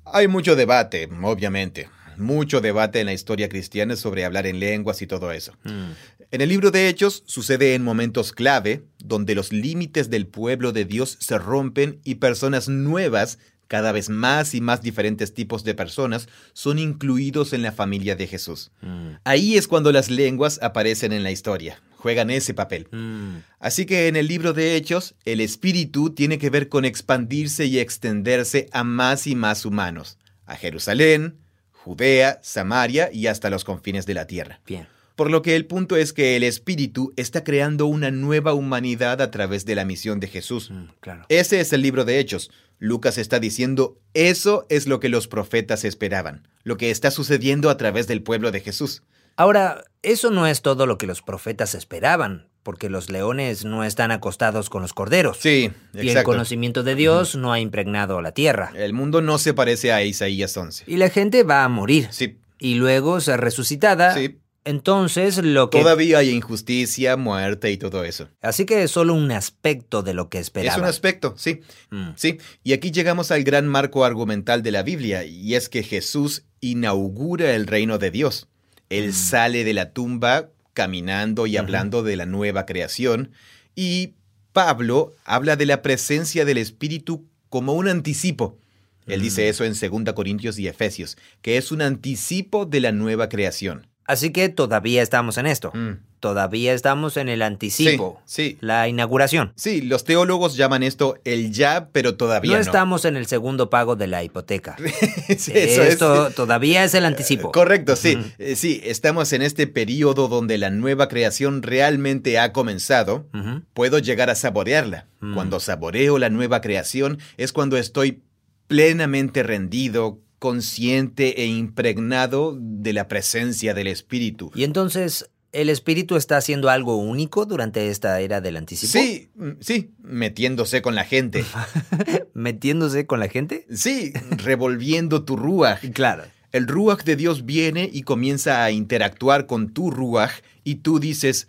[SPEAKER 2] Hay mucho debate, obviamente, mucho debate en la historia cristiana sobre hablar en lenguas y todo eso.
[SPEAKER 1] Mm.
[SPEAKER 2] En el libro de Hechos sucede en momentos clave donde los límites del pueblo de Dios se rompen y personas nuevas, cada vez más y más diferentes tipos de personas, son incluidos en la familia de Jesús.
[SPEAKER 1] Mm.
[SPEAKER 2] Ahí es cuando las lenguas aparecen en la historia, juegan ese papel.
[SPEAKER 1] Mm.
[SPEAKER 2] Así que en el libro de Hechos, el espíritu tiene que ver con expandirse y extenderse a más y más humanos, a Jerusalén, Judea, Samaria y hasta los confines de la tierra.
[SPEAKER 1] Bien.
[SPEAKER 2] Por lo que el punto es que el Espíritu está creando una nueva humanidad a través de la misión de Jesús.
[SPEAKER 1] Mm, claro.
[SPEAKER 2] Ese es el libro de Hechos. Lucas está diciendo, eso es lo que los profetas esperaban, lo que está sucediendo a través del pueblo de Jesús.
[SPEAKER 1] Ahora, eso no es todo lo que los profetas esperaban, porque los leones no están acostados con los corderos.
[SPEAKER 2] Sí,
[SPEAKER 1] y el
[SPEAKER 2] exacto.
[SPEAKER 1] conocimiento de Dios no ha impregnado la tierra.
[SPEAKER 2] El mundo no se parece a Isaías 11.
[SPEAKER 1] Y la gente va a morir.
[SPEAKER 2] Sí,
[SPEAKER 1] Y luego ser resucitada.
[SPEAKER 2] sí.
[SPEAKER 1] Entonces, lo que...
[SPEAKER 2] Todavía hay injusticia, muerte y todo eso.
[SPEAKER 1] Así que es solo un aspecto de lo que
[SPEAKER 2] Es
[SPEAKER 1] esperaban.
[SPEAKER 2] un aspecto, sí.
[SPEAKER 1] Mm.
[SPEAKER 2] Sí, y aquí llegamos al gran marco argumental de la Biblia, y es que Jesús inaugura el reino de Dios. Él
[SPEAKER 1] Mm.
[SPEAKER 2] sale de la tumba caminando y hablando de la nueva creación, y Pablo habla de la presencia del Espíritu como un anticipo. Él
[SPEAKER 1] Mm.
[SPEAKER 2] dice eso en 2 Corintios y Efesios, que es un anticipo de la nueva creación.
[SPEAKER 1] Así que todavía estamos en esto.
[SPEAKER 2] Mm.
[SPEAKER 1] Todavía estamos en el anticipo.
[SPEAKER 2] Sí, sí.
[SPEAKER 1] La inauguración.
[SPEAKER 2] Sí, los teólogos llaman esto el ya, pero todavía
[SPEAKER 1] No
[SPEAKER 2] no.
[SPEAKER 1] estamos en el segundo pago de la hipoteca. (laughs)
[SPEAKER 2] Sí, eso es-
[SPEAKER 1] Esto todavía es el anticipo.
[SPEAKER 2] Correcto, sí. Eh, Sí, estamos en este periodo donde la nueva creación realmente ha comenzado. Puedo llegar a saborearla.
[SPEAKER 1] Mm.
[SPEAKER 2] Cuando saboreo la nueva creación es cuando estoy plenamente rendido, consciente e impregnado de la presencia del Espíritu.
[SPEAKER 1] Y entonces, ¿el espíritu está haciendo algo único durante esta era del anticipo?
[SPEAKER 2] Sí, mm, sí, metiéndose con la gente. (laughs)
[SPEAKER 1] ¿Metiéndose con la gente?
[SPEAKER 2] Sí, revolviendo tu ruaj. (laughs)
[SPEAKER 1] Claro.
[SPEAKER 2] El ruaj de Dios viene y comienza a interactuar con tu ruaj y tú dices,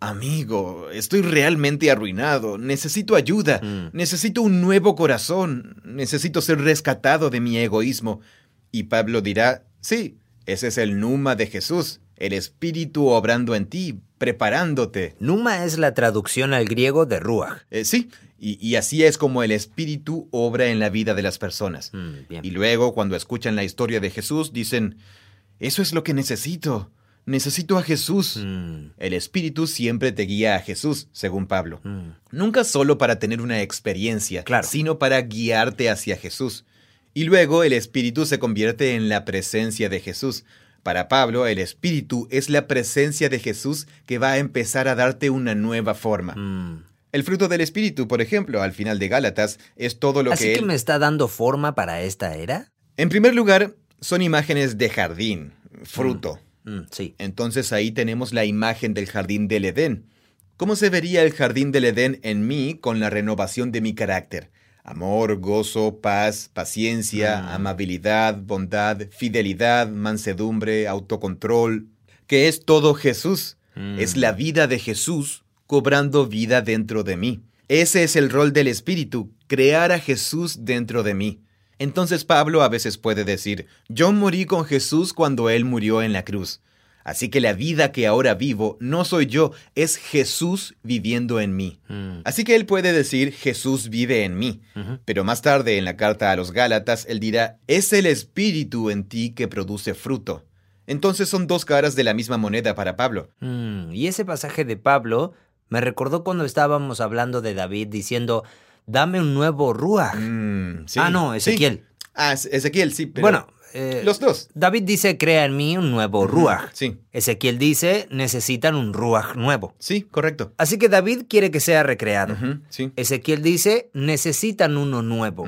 [SPEAKER 2] amigo, estoy realmente arruinado, necesito ayuda,
[SPEAKER 1] Mm.
[SPEAKER 2] necesito un nuevo corazón, necesito ser rescatado de mi egoísmo. Y Pablo dirá, sí, ese es el Numa de Jesús, el Espíritu obrando en ti, preparándote.
[SPEAKER 1] Numa es la traducción al griego de ruach.
[SPEAKER 2] Eh, sí, y, y así es como el Espíritu obra en la vida de las personas.
[SPEAKER 1] Mm.
[SPEAKER 2] Y luego, cuando escuchan la historia de Jesús, dicen, eso es lo que necesito. Necesito a Jesús.
[SPEAKER 1] Mm,
[SPEAKER 2] El Espíritu siempre te guía a Jesús, según Pablo.
[SPEAKER 1] mm.
[SPEAKER 2] Nunca solo para tener una experiencia,
[SPEAKER 1] Claro.
[SPEAKER 2] sino para guiarte hacia Jesús. Y luego el espíritu se convierte en la presencia de Jesús. Para Pablo, el espíritu es la presencia de Jesús que va a empezar a darte una nueva forma.
[SPEAKER 1] Mm.
[SPEAKER 2] El fruto del espíritu, por ejemplo, al final de Gálatas, es todo lo
[SPEAKER 1] ¿Así
[SPEAKER 2] que
[SPEAKER 1] que
[SPEAKER 2] él...
[SPEAKER 1] me está dando forma para esta era?
[SPEAKER 2] En primer lugar, son imágenes de jardín, fruto.
[SPEAKER 1] Mm, sí.
[SPEAKER 2] Entonces ahí tenemos la imagen del jardín del Edén. ¿Cómo se vería el jardín del Edén en mí con la renovación de mi carácter? Amor, gozo, paz, paciencia,
[SPEAKER 1] Mm.
[SPEAKER 2] amabilidad, bondad, fidelidad, mansedumbre, autocontrol, que es todo Jesús.
[SPEAKER 1] Mm.
[SPEAKER 2] Es la vida de Jesús cobrando vida dentro de mí. Ese es el rol del Espíritu, crear a Jesús dentro de mí. Entonces Pablo a veces puede decir, yo morí con Jesús cuando Él murió en la cruz. Así que la vida que ahora vivo no soy yo, es Jesús viviendo en mí.
[SPEAKER 1] Mm.
[SPEAKER 2] Así que él puede decir Jesús vive en mí. Pero más tarde en la carta a los Gálatas, él dirá, es el Espíritu en ti que produce fruto. Entonces son dos caras de la misma moneda para Pablo.
[SPEAKER 1] Mm, Y ese pasaje de Pablo me recordó cuando estábamos hablando de David diciendo, dame un nuevo ruaj.
[SPEAKER 2] Mm, sí,
[SPEAKER 1] ah, no,
[SPEAKER 2] sí.
[SPEAKER 1] Ezequiel.
[SPEAKER 2] Ah, Ezequiel, sí, pero...
[SPEAKER 1] Bueno, eh,
[SPEAKER 2] los dos.
[SPEAKER 1] David dice, crea en mí un nuevo ruaj.
[SPEAKER 2] Sí,
[SPEAKER 1] Ezequiel dice, necesitan un ruaj nuevo.
[SPEAKER 2] sí, correcto.
[SPEAKER 1] Así que David quiere que sea recreado.
[SPEAKER 2] Sí.
[SPEAKER 1] Ezequiel dice, necesitan uno nuevo.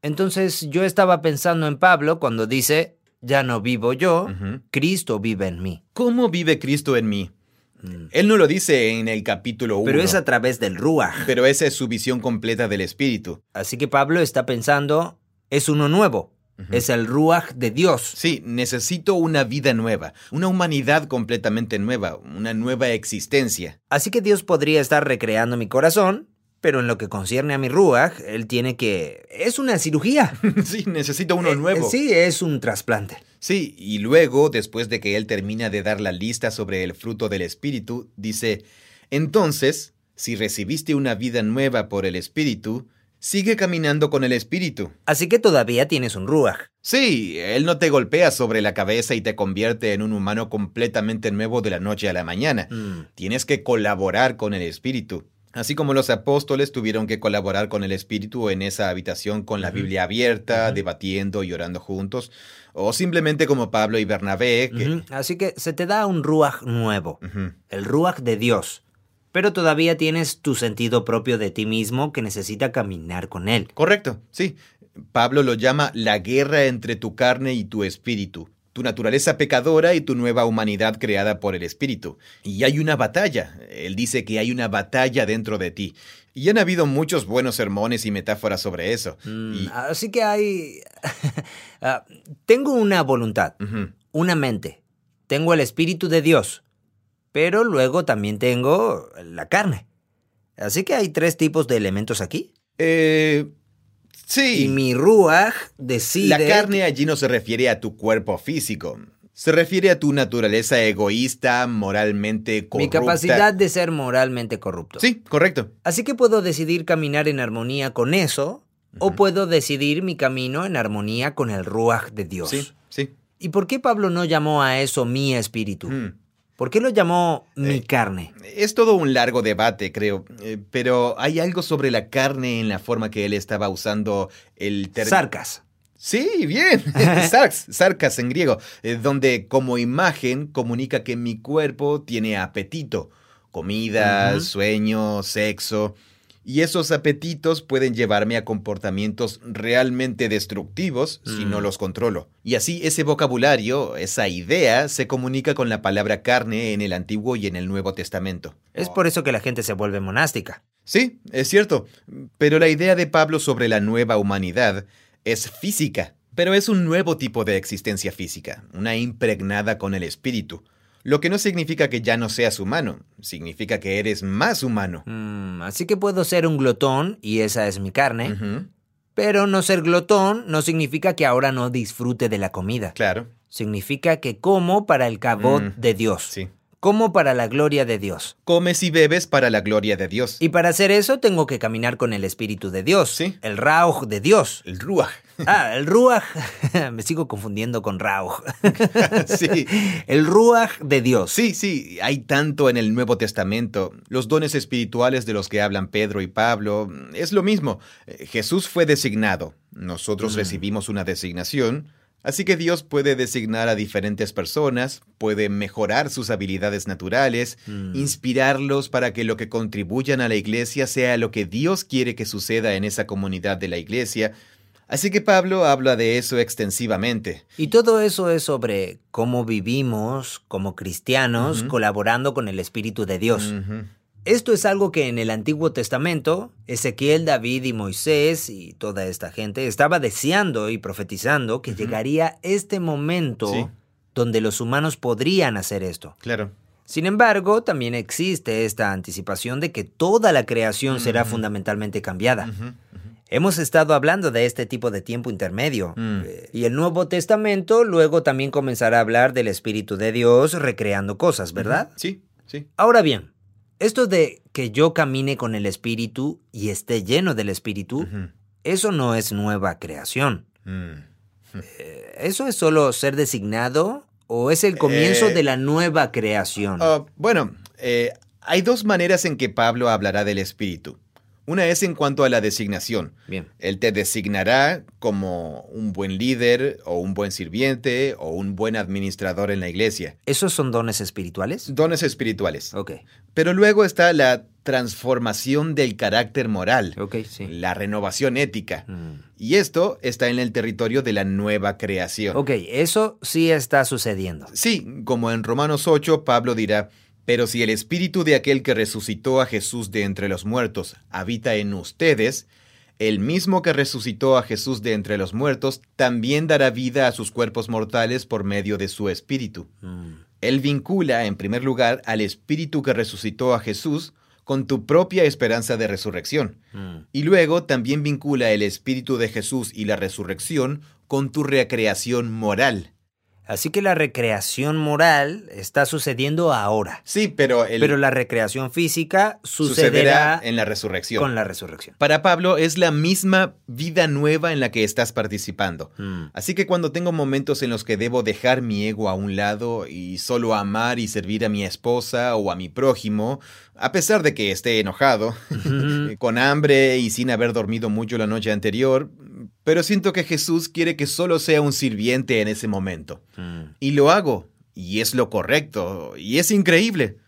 [SPEAKER 1] Entonces yo estaba pensando en Pablo cuando dice, ya no vivo yo. Cristo vive en mí.
[SPEAKER 2] ¿Cómo vive Cristo en mí?
[SPEAKER 1] Mm.
[SPEAKER 2] Él no lo dice en el capítulo 1.
[SPEAKER 1] Pero es a través del ruaj.
[SPEAKER 2] Pero esa es su visión completa del Espíritu.
[SPEAKER 1] Así que Pablo está pensando, es uno nuevo, es el ruaj de Dios.
[SPEAKER 2] Sí, necesito una vida nueva, una humanidad completamente nueva, una nueva existencia.
[SPEAKER 1] Así que Dios podría estar recreando mi corazón, pero en lo que concierne a mi ruaj, él tiene que... Es una cirugía. (laughs)
[SPEAKER 2] sí, necesito uno
[SPEAKER 1] Eh,
[SPEAKER 2] nuevo.
[SPEAKER 1] Sí, es un trasplante.
[SPEAKER 2] Sí, y luego, después de que él termina de dar la lista sobre el fruto del Espíritu, dice, entonces, si recibiste una vida nueva por el Espíritu, sigue caminando con el Espíritu.
[SPEAKER 1] Así que todavía tienes un ruaj.
[SPEAKER 2] Sí, Él no te golpea sobre la cabeza y te convierte en un humano completamente nuevo de la noche a la mañana.
[SPEAKER 1] Mm.
[SPEAKER 2] Tienes que colaborar con el Espíritu. Así como los apóstoles tuvieron que colaborar con el Espíritu en esa habitación con la. Biblia abierta, debatiendo y orando juntos, o simplemente como Pablo y Bernabé, que...
[SPEAKER 1] Así que se te da un ruaj nuevo, el ruaj de Dios. Pero todavía tienes tu sentido propio de ti mismo que necesita caminar con él.
[SPEAKER 2] Correcto, sí. Pablo lo llama la guerra entre tu carne y tu espíritu, tu naturaleza pecadora y tu nueva humanidad creada por el espíritu. Y hay una batalla. Él dice que hay una batalla dentro de ti. Y han habido muchos buenos sermones y metáforas sobre eso.
[SPEAKER 1] Mm,
[SPEAKER 2] Y-
[SPEAKER 1] Así que hay... (laughs) Ah, tengo una voluntad, una mente. Tengo el Espíritu de Dios. Pero luego también tengo la carne. Así que hay tres tipos de elementos aquí.
[SPEAKER 2] Eh, sí.
[SPEAKER 1] Y mi ruaj decide...
[SPEAKER 2] La carne allí no se refiere a tu cuerpo físico. Se refiere a tu naturaleza egoísta, moralmente corrupta.
[SPEAKER 1] Mi capacidad de ser moralmente corrupto.
[SPEAKER 2] Sí, correcto.
[SPEAKER 1] Así que puedo decidir caminar en armonía con eso o puedo decidir mi camino en armonía con el ruaj de Dios.
[SPEAKER 2] Sí, sí.
[SPEAKER 1] ¿Y por qué Pablo no llamó a eso mi espíritu?
[SPEAKER 2] Mm.
[SPEAKER 1] ¿Por qué lo llamó mi
[SPEAKER 2] Eh,
[SPEAKER 1] carne?
[SPEAKER 2] Es todo un largo debate, creo, eh, pero hay algo sobre la carne en la forma que él estaba usando el término.
[SPEAKER 1] Sarcas.
[SPEAKER 2] Sí, bien. (laughs) Sarx, sarcas en griego, eh, donde como imagen comunica que mi cuerpo tiene apetito, comida, sueño, sexo. Y esos apetitos pueden llevarme a comportamientos realmente destructivos si
[SPEAKER 1] Mm.
[SPEAKER 2] no los controlo. Y así ese vocabulario, esa idea, se comunica con la palabra carne en el Antiguo y en el Nuevo Testamento.
[SPEAKER 1] Es por eso que la gente se vuelve monástica.
[SPEAKER 2] Sí, es cierto, pero la idea de Pablo sobre la nueva humanidad es física, pero es un nuevo tipo de existencia física, una impregnada con el espíritu, lo que no significa que ya no seas humano, significa que eres más humano.
[SPEAKER 1] Mm, así que puedo ser un glotón y esa es mi carne, pero no ser glotón no significa que ahora no disfrute de la comida.
[SPEAKER 2] Claro,
[SPEAKER 1] Significa que como para el cabot
[SPEAKER 2] Mm,
[SPEAKER 1] de Dios.
[SPEAKER 2] sí.
[SPEAKER 1] Como para la gloria de Dios.
[SPEAKER 2] Comes y bebes para la gloria de Dios.
[SPEAKER 1] Y para hacer eso tengo que caminar con el Espíritu de Dios.
[SPEAKER 2] Sí.
[SPEAKER 1] El Rauj de Dios.
[SPEAKER 2] El Ruach. (laughs)
[SPEAKER 1] Ah, el Ruach. (laughs) Me sigo confundiendo con Rauj. (laughs)
[SPEAKER 2] sí.
[SPEAKER 1] El Ruach de Dios.
[SPEAKER 2] Sí, sí, hay tanto en el Nuevo Testamento. Los dones espirituales de los que hablan Pedro y Pablo, es lo mismo. Eh, Jesús fue designado. Nosotros
[SPEAKER 1] Mm.
[SPEAKER 2] recibimos una designación. Así que Dios puede designar a diferentes personas, puede mejorar sus habilidades naturales,
[SPEAKER 1] Mm.
[SPEAKER 2] inspirarlos para que lo que contribuyan a la iglesia sea lo que Dios quiere que suceda en esa comunidad de la iglesia. Así que Pablo habla de eso extensivamente.
[SPEAKER 1] Y todo eso es sobre cómo vivimos como cristianos colaborando con el Espíritu de Dios. Esto es algo que en el Antiguo Testamento, Ezequiel, David y Moisés y toda esta gente estaba deseando y profetizando que llegaría este momento
[SPEAKER 2] Sí.
[SPEAKER 1] donde los humanos podrían hacer esto.
[SPEAKER 2] Claro.
[SPEAKER 1] Sin embargo, también existe esta anticipación de que toda la creación será fundamentalmente cambiada. Hemos estado hablando de este tipo de tiempo intermedio.
[SPEAKER 2] Mm.
[SPEAKER 1] eh, Y el Nuevo Testamento luego también comenzará a hablar del Espíritu de Dios recreando cosas, ¿verdad?
[SPEAKER 2] Sí, sí.
[SPEAKER 1] Ahora bien, esto de que yo camine con el Espíritu y esté lleno del Espíritu, eso no es nueva creación.
[SPEAKER 2] Mm.
[SPEAKER 1] Eh, ¿Eso es solo ser designado o es el comienzo
[SPEAKER 2] Eh,
[SPEAKER 1] de la nueva creación?
[SPEAKER 2] Ah, bueno, eh, hay dos maneras en que Pablo hablará del Espíritu. Una es en cuanto a la designación.
[SPEAKER 1] Bien.
[SPEAKER 2] Él te designará como un buen líder o un buen sirviente o un buen administrador en la iglesia.
[SPEAKER 1] ¿Esos son dones espirituales?
[SPEAKER 2] Dones espirituales.
[SPEAKER 1] Ok,
[SPEAKER 2] Pero luego está la transformación del carácter moral,
[SPEAKER 1] ok, sí.
[SPEAKER 2] la renovación ética.
[SPEAKER 1] Mm.
[SPEAKER 2] Y esto está en el territorio de la nueva creación.
[SPEAKER 1] Ok, eso sí está sucediendo.
[SPEAKER 2] Sí, como en Romanos 8, Pablo dirá, pero si el espíritu de aquel que resucitó a Jesús de entre los muertos habita en ustedes, el mismo que resucitó a Jesús de entre los muertos también dará vida a sus cuerpos mortales por medio de su espíritu.
[SPEAKER 1] Mm.
[SPEAKER 2] Él vincula, en primer lugar, al espíritu que resucitó a Jesús con tu propia esperanza de resurrección.
[SPEAKER 1] Mm.
[SPEAKER 2] Y luego también vincula el espíritu de Jesús y la resurrección con tu recreación moral.
[SPEAKER 1] Así que la recreación moral está sucediendo ahora.
[SPEAKER 2] Sí, pero el
[SPEAKER 1] Pero la recreación física
[SPEAKER 2] sucederá
[SPEAKER 1] sucederá
[SPEAKER 2] en la resurrección.
[SPEAKER 1] con la resurrección.
[SPEAKER 2] Para Pablo es la misma vida nueva en la que estás participando.
[SPEAKER 1] Mm.
[SPEAKER 2] Así que cuando tengo momentos en los que debo dejar mi ego a un lado y solo amar y servir a mi esposa o a mi prójimo, a pesar de que esté enojado, (laughs) con hambre y sin haber dormido mucho la noche anterior, pero siento que Jesús quiere que solo sea un sirviente en ese momento.
[SPEAKER 1] Mm.
[SPEAKER 2] Y lo hago, y es lo correcto, y es increíble.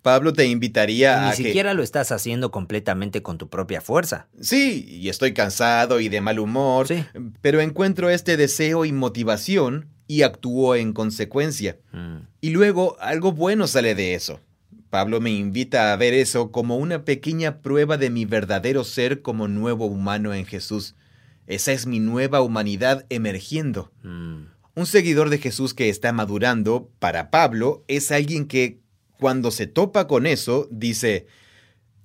[SPEAKER 2] Pablo te invitaría
[SPEAKER 1] Ni
[SPEAKER 2] a que...
[SPEAKER 1] siquiera lo estás haciendo completamente con tu propia fuerza.
[SPEAKER 2] Sí, y estoy cansado y de mal humor,
[SPEAKER 1] Sí.
[SPEAKER 2] pero encuentro este deseo y motivación y actúo en consecuencia.
[SPEAKER 1] Mm.
[SPEAKER 2] Y luego algo bueno sale de eso. Pablo me invita a ver eso como una pequeña prueba de mi verdadero ser como nuevo humano en Jesús. Esa es mi nueva humanidad emergiendo.
[SPEAKER 1] Mm.
[SPEAKER 2] Un seguidor de Jesús que está madurando, para Pablo, es alguien que, cuando se topa con eso, dice,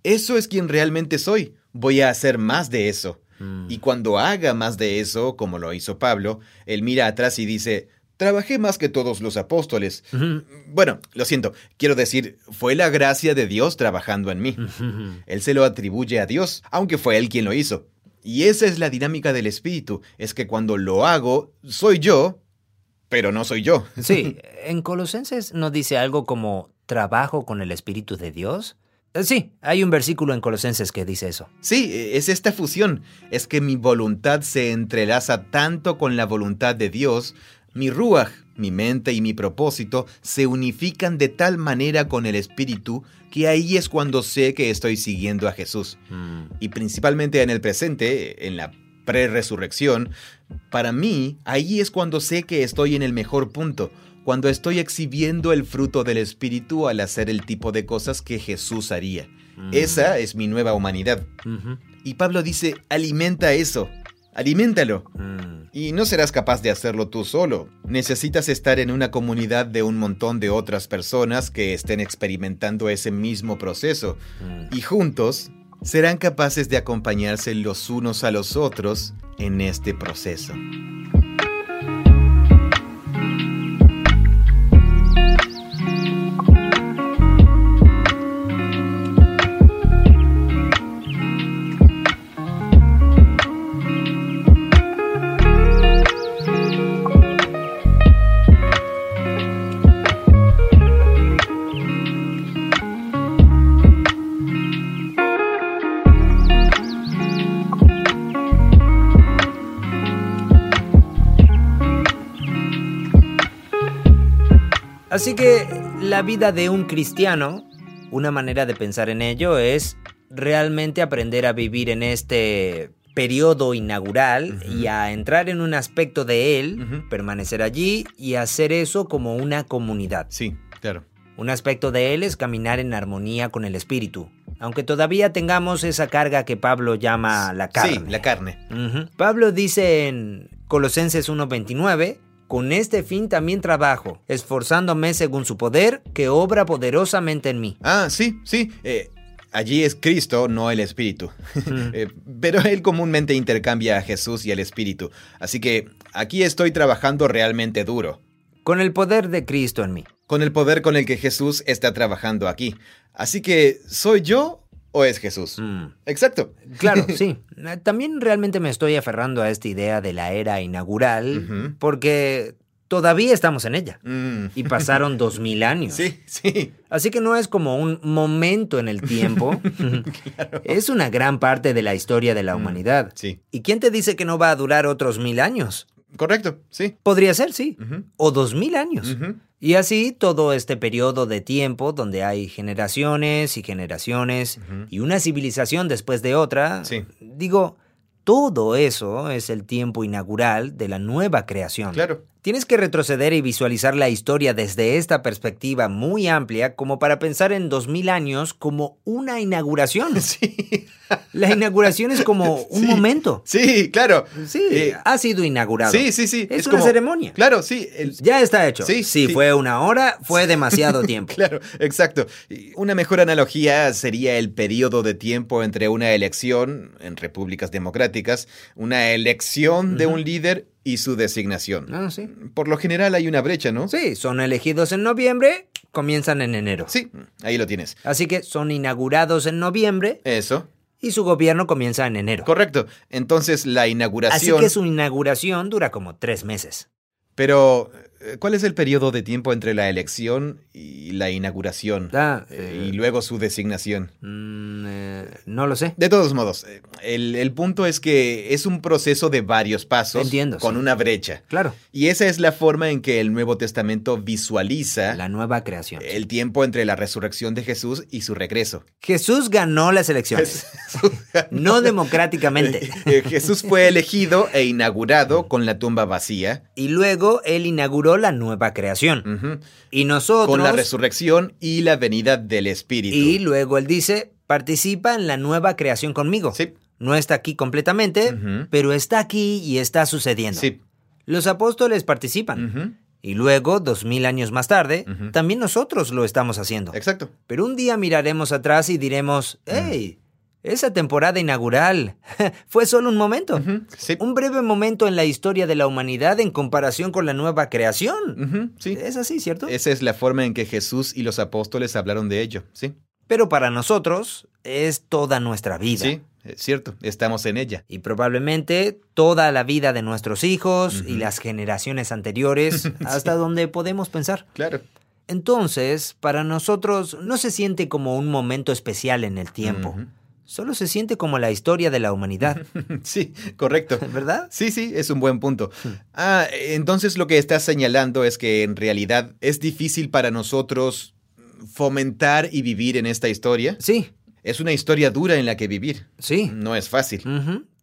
[SPEAKER 2] eso es quien realmente soy, voy a hacer más de eso.
[SPEAKER 1] Mm.
[SPEAKER 2] Y cuando haga más de eso, como lo hizo Pablo, él mira atrás y dice, trabajé más que todos los apóstoles. Bueno, lo siento, quiero decir, fue la gracia de Dios trabajando en mí. Él se lo atribuye a Dios, aunque fue Él quien lo hizo. Y esa es la dinámica del Espíritu, es que cuando lo hago, soy yo, pero no soy yo. (laughs)
[SPEAKER 1] Sí, en Colosenses no dice algo como trabajo con el Espíritu de Dios. Eh, Sí, hay un versículo en Colosenses que dice eso.
[SPEAKER 2] Sí, es esta fusión, es que mi voluntad se entrelaza tanto con la voluntad de Dios, mi ruach, mi mente y mi propósito se unifican de tal manera con el Espíritu que ahí es cuando sé que estoy siguiendo a Jesús.
[SPEAKER 1] Mm.
[SPEAKER 2] y principalmente en el presente, en la pre-resurrección, para mí, ahí es cuando sé que estoy en el mejor punto, cuando estoy exhibiendo el fruto del Espíritu al hacer el tipo de cosas que Jesús haría.
[SPEAKER 1] Mm.
[SPEAKER 2] Esa es mi nueva humanidad. Y Pablo dice, alimenta eso, aliméntalo.
[SPEAKER 1] Mm.
[SPEAKER 2] Y no serás capaz de hacerlo tú solo. Necesitas estar en una comunidad de un montón de otras personas que estén experimentando ese mismo proceso.
[SPEAKER 1] Mm.
[SPEAKER 2] Y juntos serán capaces de acompañarse los unos a los otros en este proceso.
[SPEAKER 1] Así que la vida de un cristiano, una manera de pensar en ello es realmente aprender a vivir en este periodo inaugural y a entrar en un aspecto de él, permanecer allí y hacer eso como una comunidad.
[SPEAKER 2] Sí, claro.
[SPEAKER 1] Un aspecto de él es caminar en armonía con el espíritu, aunque todavía tengamos esa carga que Pablo llama la carne.
[SPEAKER 2] Sí, la carne.
[SPEAKER 1] Pablo dice en Colosenses 1:29, con este fin también trabajo, esforzándome según su poder, que obra poderosamente en mí.
[SPEAKER 2] Ah, sí, sí. Eh, Allí es Cristo, no el Espíritu. (laughs) Eh, pero él comúnmente intercambia a Jesús y al Espíritu. Así que aquí estoy trabajando realmente duro.
[SPEAKER 1] Con el poder de Cristo en mí.
[SPEAKER 2] Con el poder con el que Jesús está trabajando aquí. Así que, ¿soy yo o es Jesús? Mm. Exacto.
[SPEAKER 1] Claro, (laughs) sí. También realmente me estoy aferrando a esta idea de la era inaugural, porque todavía estamos en ella. Mm. Y pasaron dos mil años. (laughs)
[SPEAKER 2] Sí, sí.
[SPEAKER 1] Así que no es como un momento en el tiempo. (laughs) Es una gran parte de la historia de la mm, humanidad.
[SPEAKER 2] Sí.
[SPEAKER 1] ¿Y quién te dice que no va a durar otros mil años?
[SPEAKER 2] Correcto, sí.
[SPEAKER 1] Podría ser, sí. O dos mil años. Y así todo este periodo de tiempo donde hay generaciones y generaciones y una civilización después de otra.
[SPEAKER 2] Sí.
[SPEAKER 1] Digo, todo eso es el tiempo inaugural de la nueva creación.
[SPEAKER 2] Claro.
[SPEAKER 1] Tienes que retroceder y visualizar la historia desde esta perspectiva muy amplia como para pensar en 2000 años como una inauguración. (laughs)
[SPEAKER 2] Sí.
[SPEAKER 1] La inauguración es como (laughs) un momento.
[SPEAKER 2] Sí, claro.
[SPEAKER 1] Sí, eh, ha sido inaugurado.
[SPEAKER 2] Sí, sí, sí.
[SPEAKER 1] Es, una ceremonia.
[SPEAKER 2] Claro, sí.
[SPEAKER 1] Ya está hecho. Sí, sí, fue una hora, fue demasiado (laughs) tiempo.
[SPEAKER 2] claro, exacto. Una mejor analogía sería el periodo de tiempo entre una elección en repúblicas democráticas, una elección de un líder y su designación.
[SPEAKER 1] Ah, sí.
[SPEAKER 2] Por lo general hay una brecha, ¿no?
[SPEAKER 1] Sí, son elegidos en noviembre, comienzan en enero.
[SPEAKER 2] Sí, ahí lo tienes.
[SPEAKER 1] Así que son inaugurados en noviembre.
[SPEAKER 2] Eso.
[SPEAKER 1] Y su gobierno comienza en enero.
[SPEAKER 2] Correcto. Entonces la inauguración...
[SPEAKER 1] Así que su inauguración dura como tres meses.
[SPEAKER 2] Pero ¿Cuál es el periodo de tiempo entre la elección y la inauguración?
[SPEAKER 1] Ah,
[SPEAKER 2] eh, y luego su designación.
[SPEAKER 1] Mm, eh, no lo sé.
[SPEAKER 2] De todos modos, el, punto es que es un proceso de varios pasos
[SPEAKER 1] Entiendo,
[SPEAKER 2] con una brecha.
[SPEAKER 1] Claro.
[SPEAKER 2] Y esa es la forma en que el Nuevo Testamento visualiza
[SPEAKER 1] la nueva creación.
[SPEAKER 2] El tiempo entre la resurrección de Jesús y su regreso.
[SPEAKER 1] Jesús ganó las elecciones. (laughs) no democráticamente. (laughs)
[SPEAKER 2] Jesús fue elegido e inaugurado con la tumba vacía.
[SPEAKER 1] Y luego él inauguró la nueva creación. Y nosotros...
[SPEAKER 2] Con la resurrección y la venida del Espíritu.
[SPEAKER 1] Y luego él dice, participa en la nueva creación conmigo.
[SPEAKER 2] Sí.
[SPEAKER 1] No está aquí completamente, pero está aquí y está sucediendo.
[SPEAKER 2] Sí.
[SPEAKER 1] Los apóstoles participan. Y luego, dos mil años más tarde, también nosotros lo estamos haciendo.
[SPEAKER 2] Exacto.
[SPEAKER 1] Pero un día miraremos atrás y diremos, hey, esa temporada inaugural (laughs) fue solo un momento. Un breve momento en la historia de la humanidad en comparación con la nueva creación.
[SPEAKER 2] Sí.
[SPEAKER 1] Es así, ¿cierto?
[SPEAKER 2] Esa es la forma en que Jesús y los apóstoles hablaron de ello, sí.
[SPEAKER 1] Pero para nosotros es toda nuestra vida.
[SPEAKER 2] Sí, es cierto, estamos en ella.
[SPEAKER 1] Y probablemente toda la vida de nuestros hijos y las generaciones anteriores, (laughs) hasta donde podemos pensar.
[SPEAKER 2] Claro.
[SPEAKER 1] Entonces, para nosotros no se siente como un momento especial en el tiempo. Solo se siente como la historia de la humanidad. (laughs)
[SPEAKER 2] Sí, correcto. (laughs)
[SPEAKER 1] ¿Verdad?
[SPEAKER 2] Sí, sí, es un buen punto. Hmm. Ah, entonces lo que estás señalando es que en realidad es difícil para nosotros fomentar y vivir en esta historia.
[SPEAKER 1] Sí.
[SPEAKER 2] Es una historia dura en la que vivir.
[SPEAKER 1] Sí.
[SPEAKER 2] No es fácil.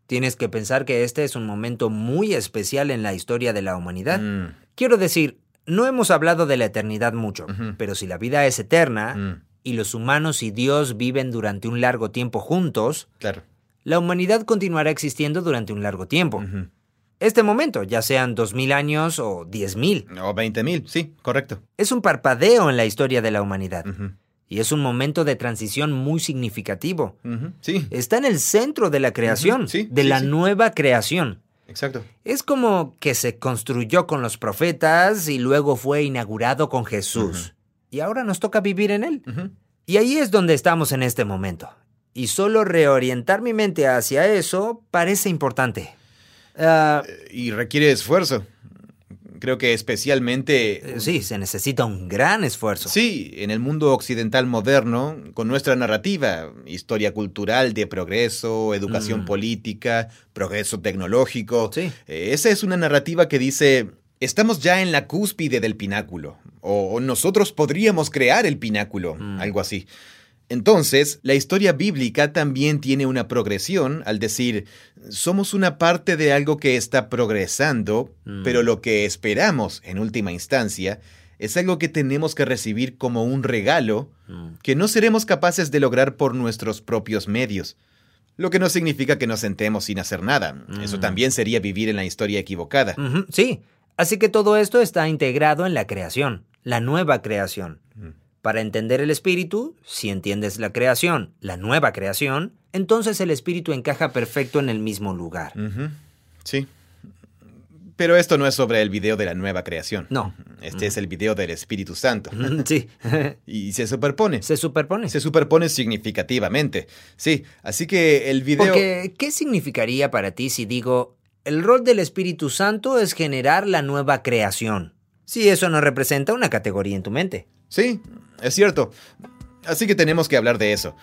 [SPEAKER 1] Tienes que pensar que este es un momento muy especial en la historia de la humanidad. Mm. Quiero decir, no hemos hablado de la eternidad mucho, pero si la vida es eterna, mm y los humanos y Dios viven durante un largo tiempo juntos,
[SPEAKER 2] claro.
[SPEAKER 1] la humanidad continuará existiendo durante un largo tiempo. Este momento, ya sean dos mil años o diez mil.
[SPEAKER 2] O veinte mil, sí, correcto.
[SPEAKER 1] Es un parpadeo en la historia de la humanidad. Y es un momento de transición muy significativo.
[SPEAKER 2] Sí.
[SPEAKER 1] Está en el centro de la creación, de la nueva creación.
[SPEAKER 2] Exacto.
[SPEAKER 1] Es como que se construyó con los profetas y luego fue inaugurado con Jesús y ahora nos toca vivir en él. Y ahí es donde estamos en este momento. Y solo reorientar mi mente hacia eso parece importante.
[SPEAKER 2] Ah, y requiere esfuerzo. Creo que especialmente...
[SPEAKER 1] Eh, sí, se necesita un gran esfuerzo.
[SPEAKER 2] Sí, en el mundo occidental moderno, con nuestra narrativa, historia cultural de progreso, educación mm. política, progreso tecnológico.
[SPEAKER 1] Sí.
[SPEAKER 2] Eh, esa es una narrativa que dice, estamos ya en la cúspide del pináculo o nosotros podríamos crear el pináculo,
[SPEAKER 1] Mm.
[SPEAKER 2] algo así. Entonces, la historia bíblica también tiene una progresión al decir, somos una parte de algo que está progresando,
[SPEAKER 1] Mm.
[SPEAKER 2] pero lo que esperamos, en última instancia, es algo que tenemos que recibir como un regalo
[SPEAKER 1] Mm.
[SPEAKER 2] que no seremos capaces de lograr por nuestros propios medios. Lo que no significa que nos sentemos sin hacer nada. Eso también sería vivir en la historia equivocada.
[SPEAKER 1] Sí, así que todo esto está integrado en la creación, la nueva creación. Para entender el espíritu, si entiendes la creación, la nueva creación, entonces el espíritu encaja perfecto en el mismo lugar.
[SPEAKER 2] Sí. Pero esto no es sobre el video de la nueva creación.
[SPEAKER 1] No.
[SPEAKER 2] Este es el video del Espíritu Santo. (laughs)
[SPEAKER 1] Sí, (laughs)
[SPEAKER 2] Y se superpone.
[SPEAKER 1] se superpone.
[SPEAKER 2] Se superpone significativamente. Sí, así que el video...
[SPEAKER 1] Porque, ¿qué significaría para ti si digo, el rol del Espíritu Santo es generar la nueva creación? Si eso no representa una categoría en tu mente.
[SPEAKER 2] Sí, es cierto. Así que tenemos que hablar de eso.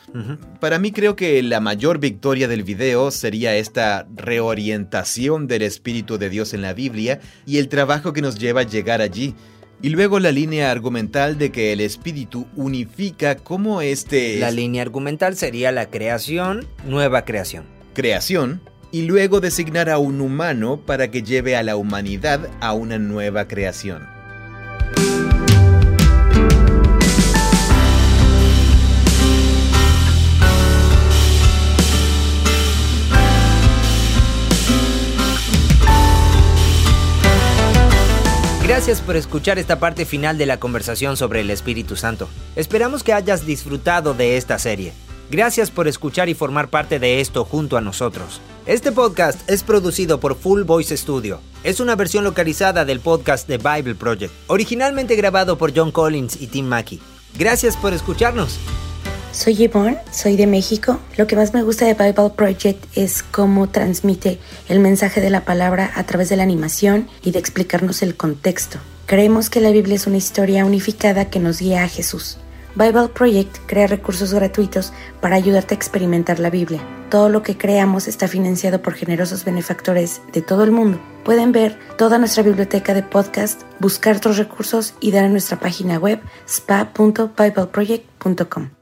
[SPEAKER 2] Para mí creo que la mayor victoria del video sería esta reorientación del Espíritu de Dios en la Biblia y el trabajo que nos lleva a llegar allí. Y luego la línea argumental de que el Espíritu unifica cómo este
[SPEAKER 1] La
[SPEAKER 2] es
[SPEAKER 1] línea argumental sería la creación, nueva creación.
[SPEAKER 2] creación y luego designar a un humano para que lleve a la humanidad a una nueva creación.
[SPEAKER 1] Gracias por escuchar esta parte final de la conversación sobre el Espíritu Santo. Esperamos que hayas disfrutado de esta serie. Gracias por escuchar y formar parte de esto junto a nosotros. Este podcast es producido por Full Voice Studio. Es una versión localizada del podcast de Bible Project, originalmente grabado por John Collins y Tim Mackey. Gracias por escucharnos.
[SPEAKER 3] Soy Yvonne, soy de México. Lo que más me gusta de Bible Project es cómo transmite el mensaje de la palabra a través de la animación y de explicarnos el contexto. Creemos que la Biblia es una historia unificada que nos guía a Jesús. Bible Project crea recursos gratuitos para ayudarte a experimentar la Biblia. Todo lo que creamos está financiado por generosos benefactores de todo el mundo. Pueden ver toda nuestra biblioteca de podcast, buscar otros recursos y dar a nuestra página web spa.bibleproject.com.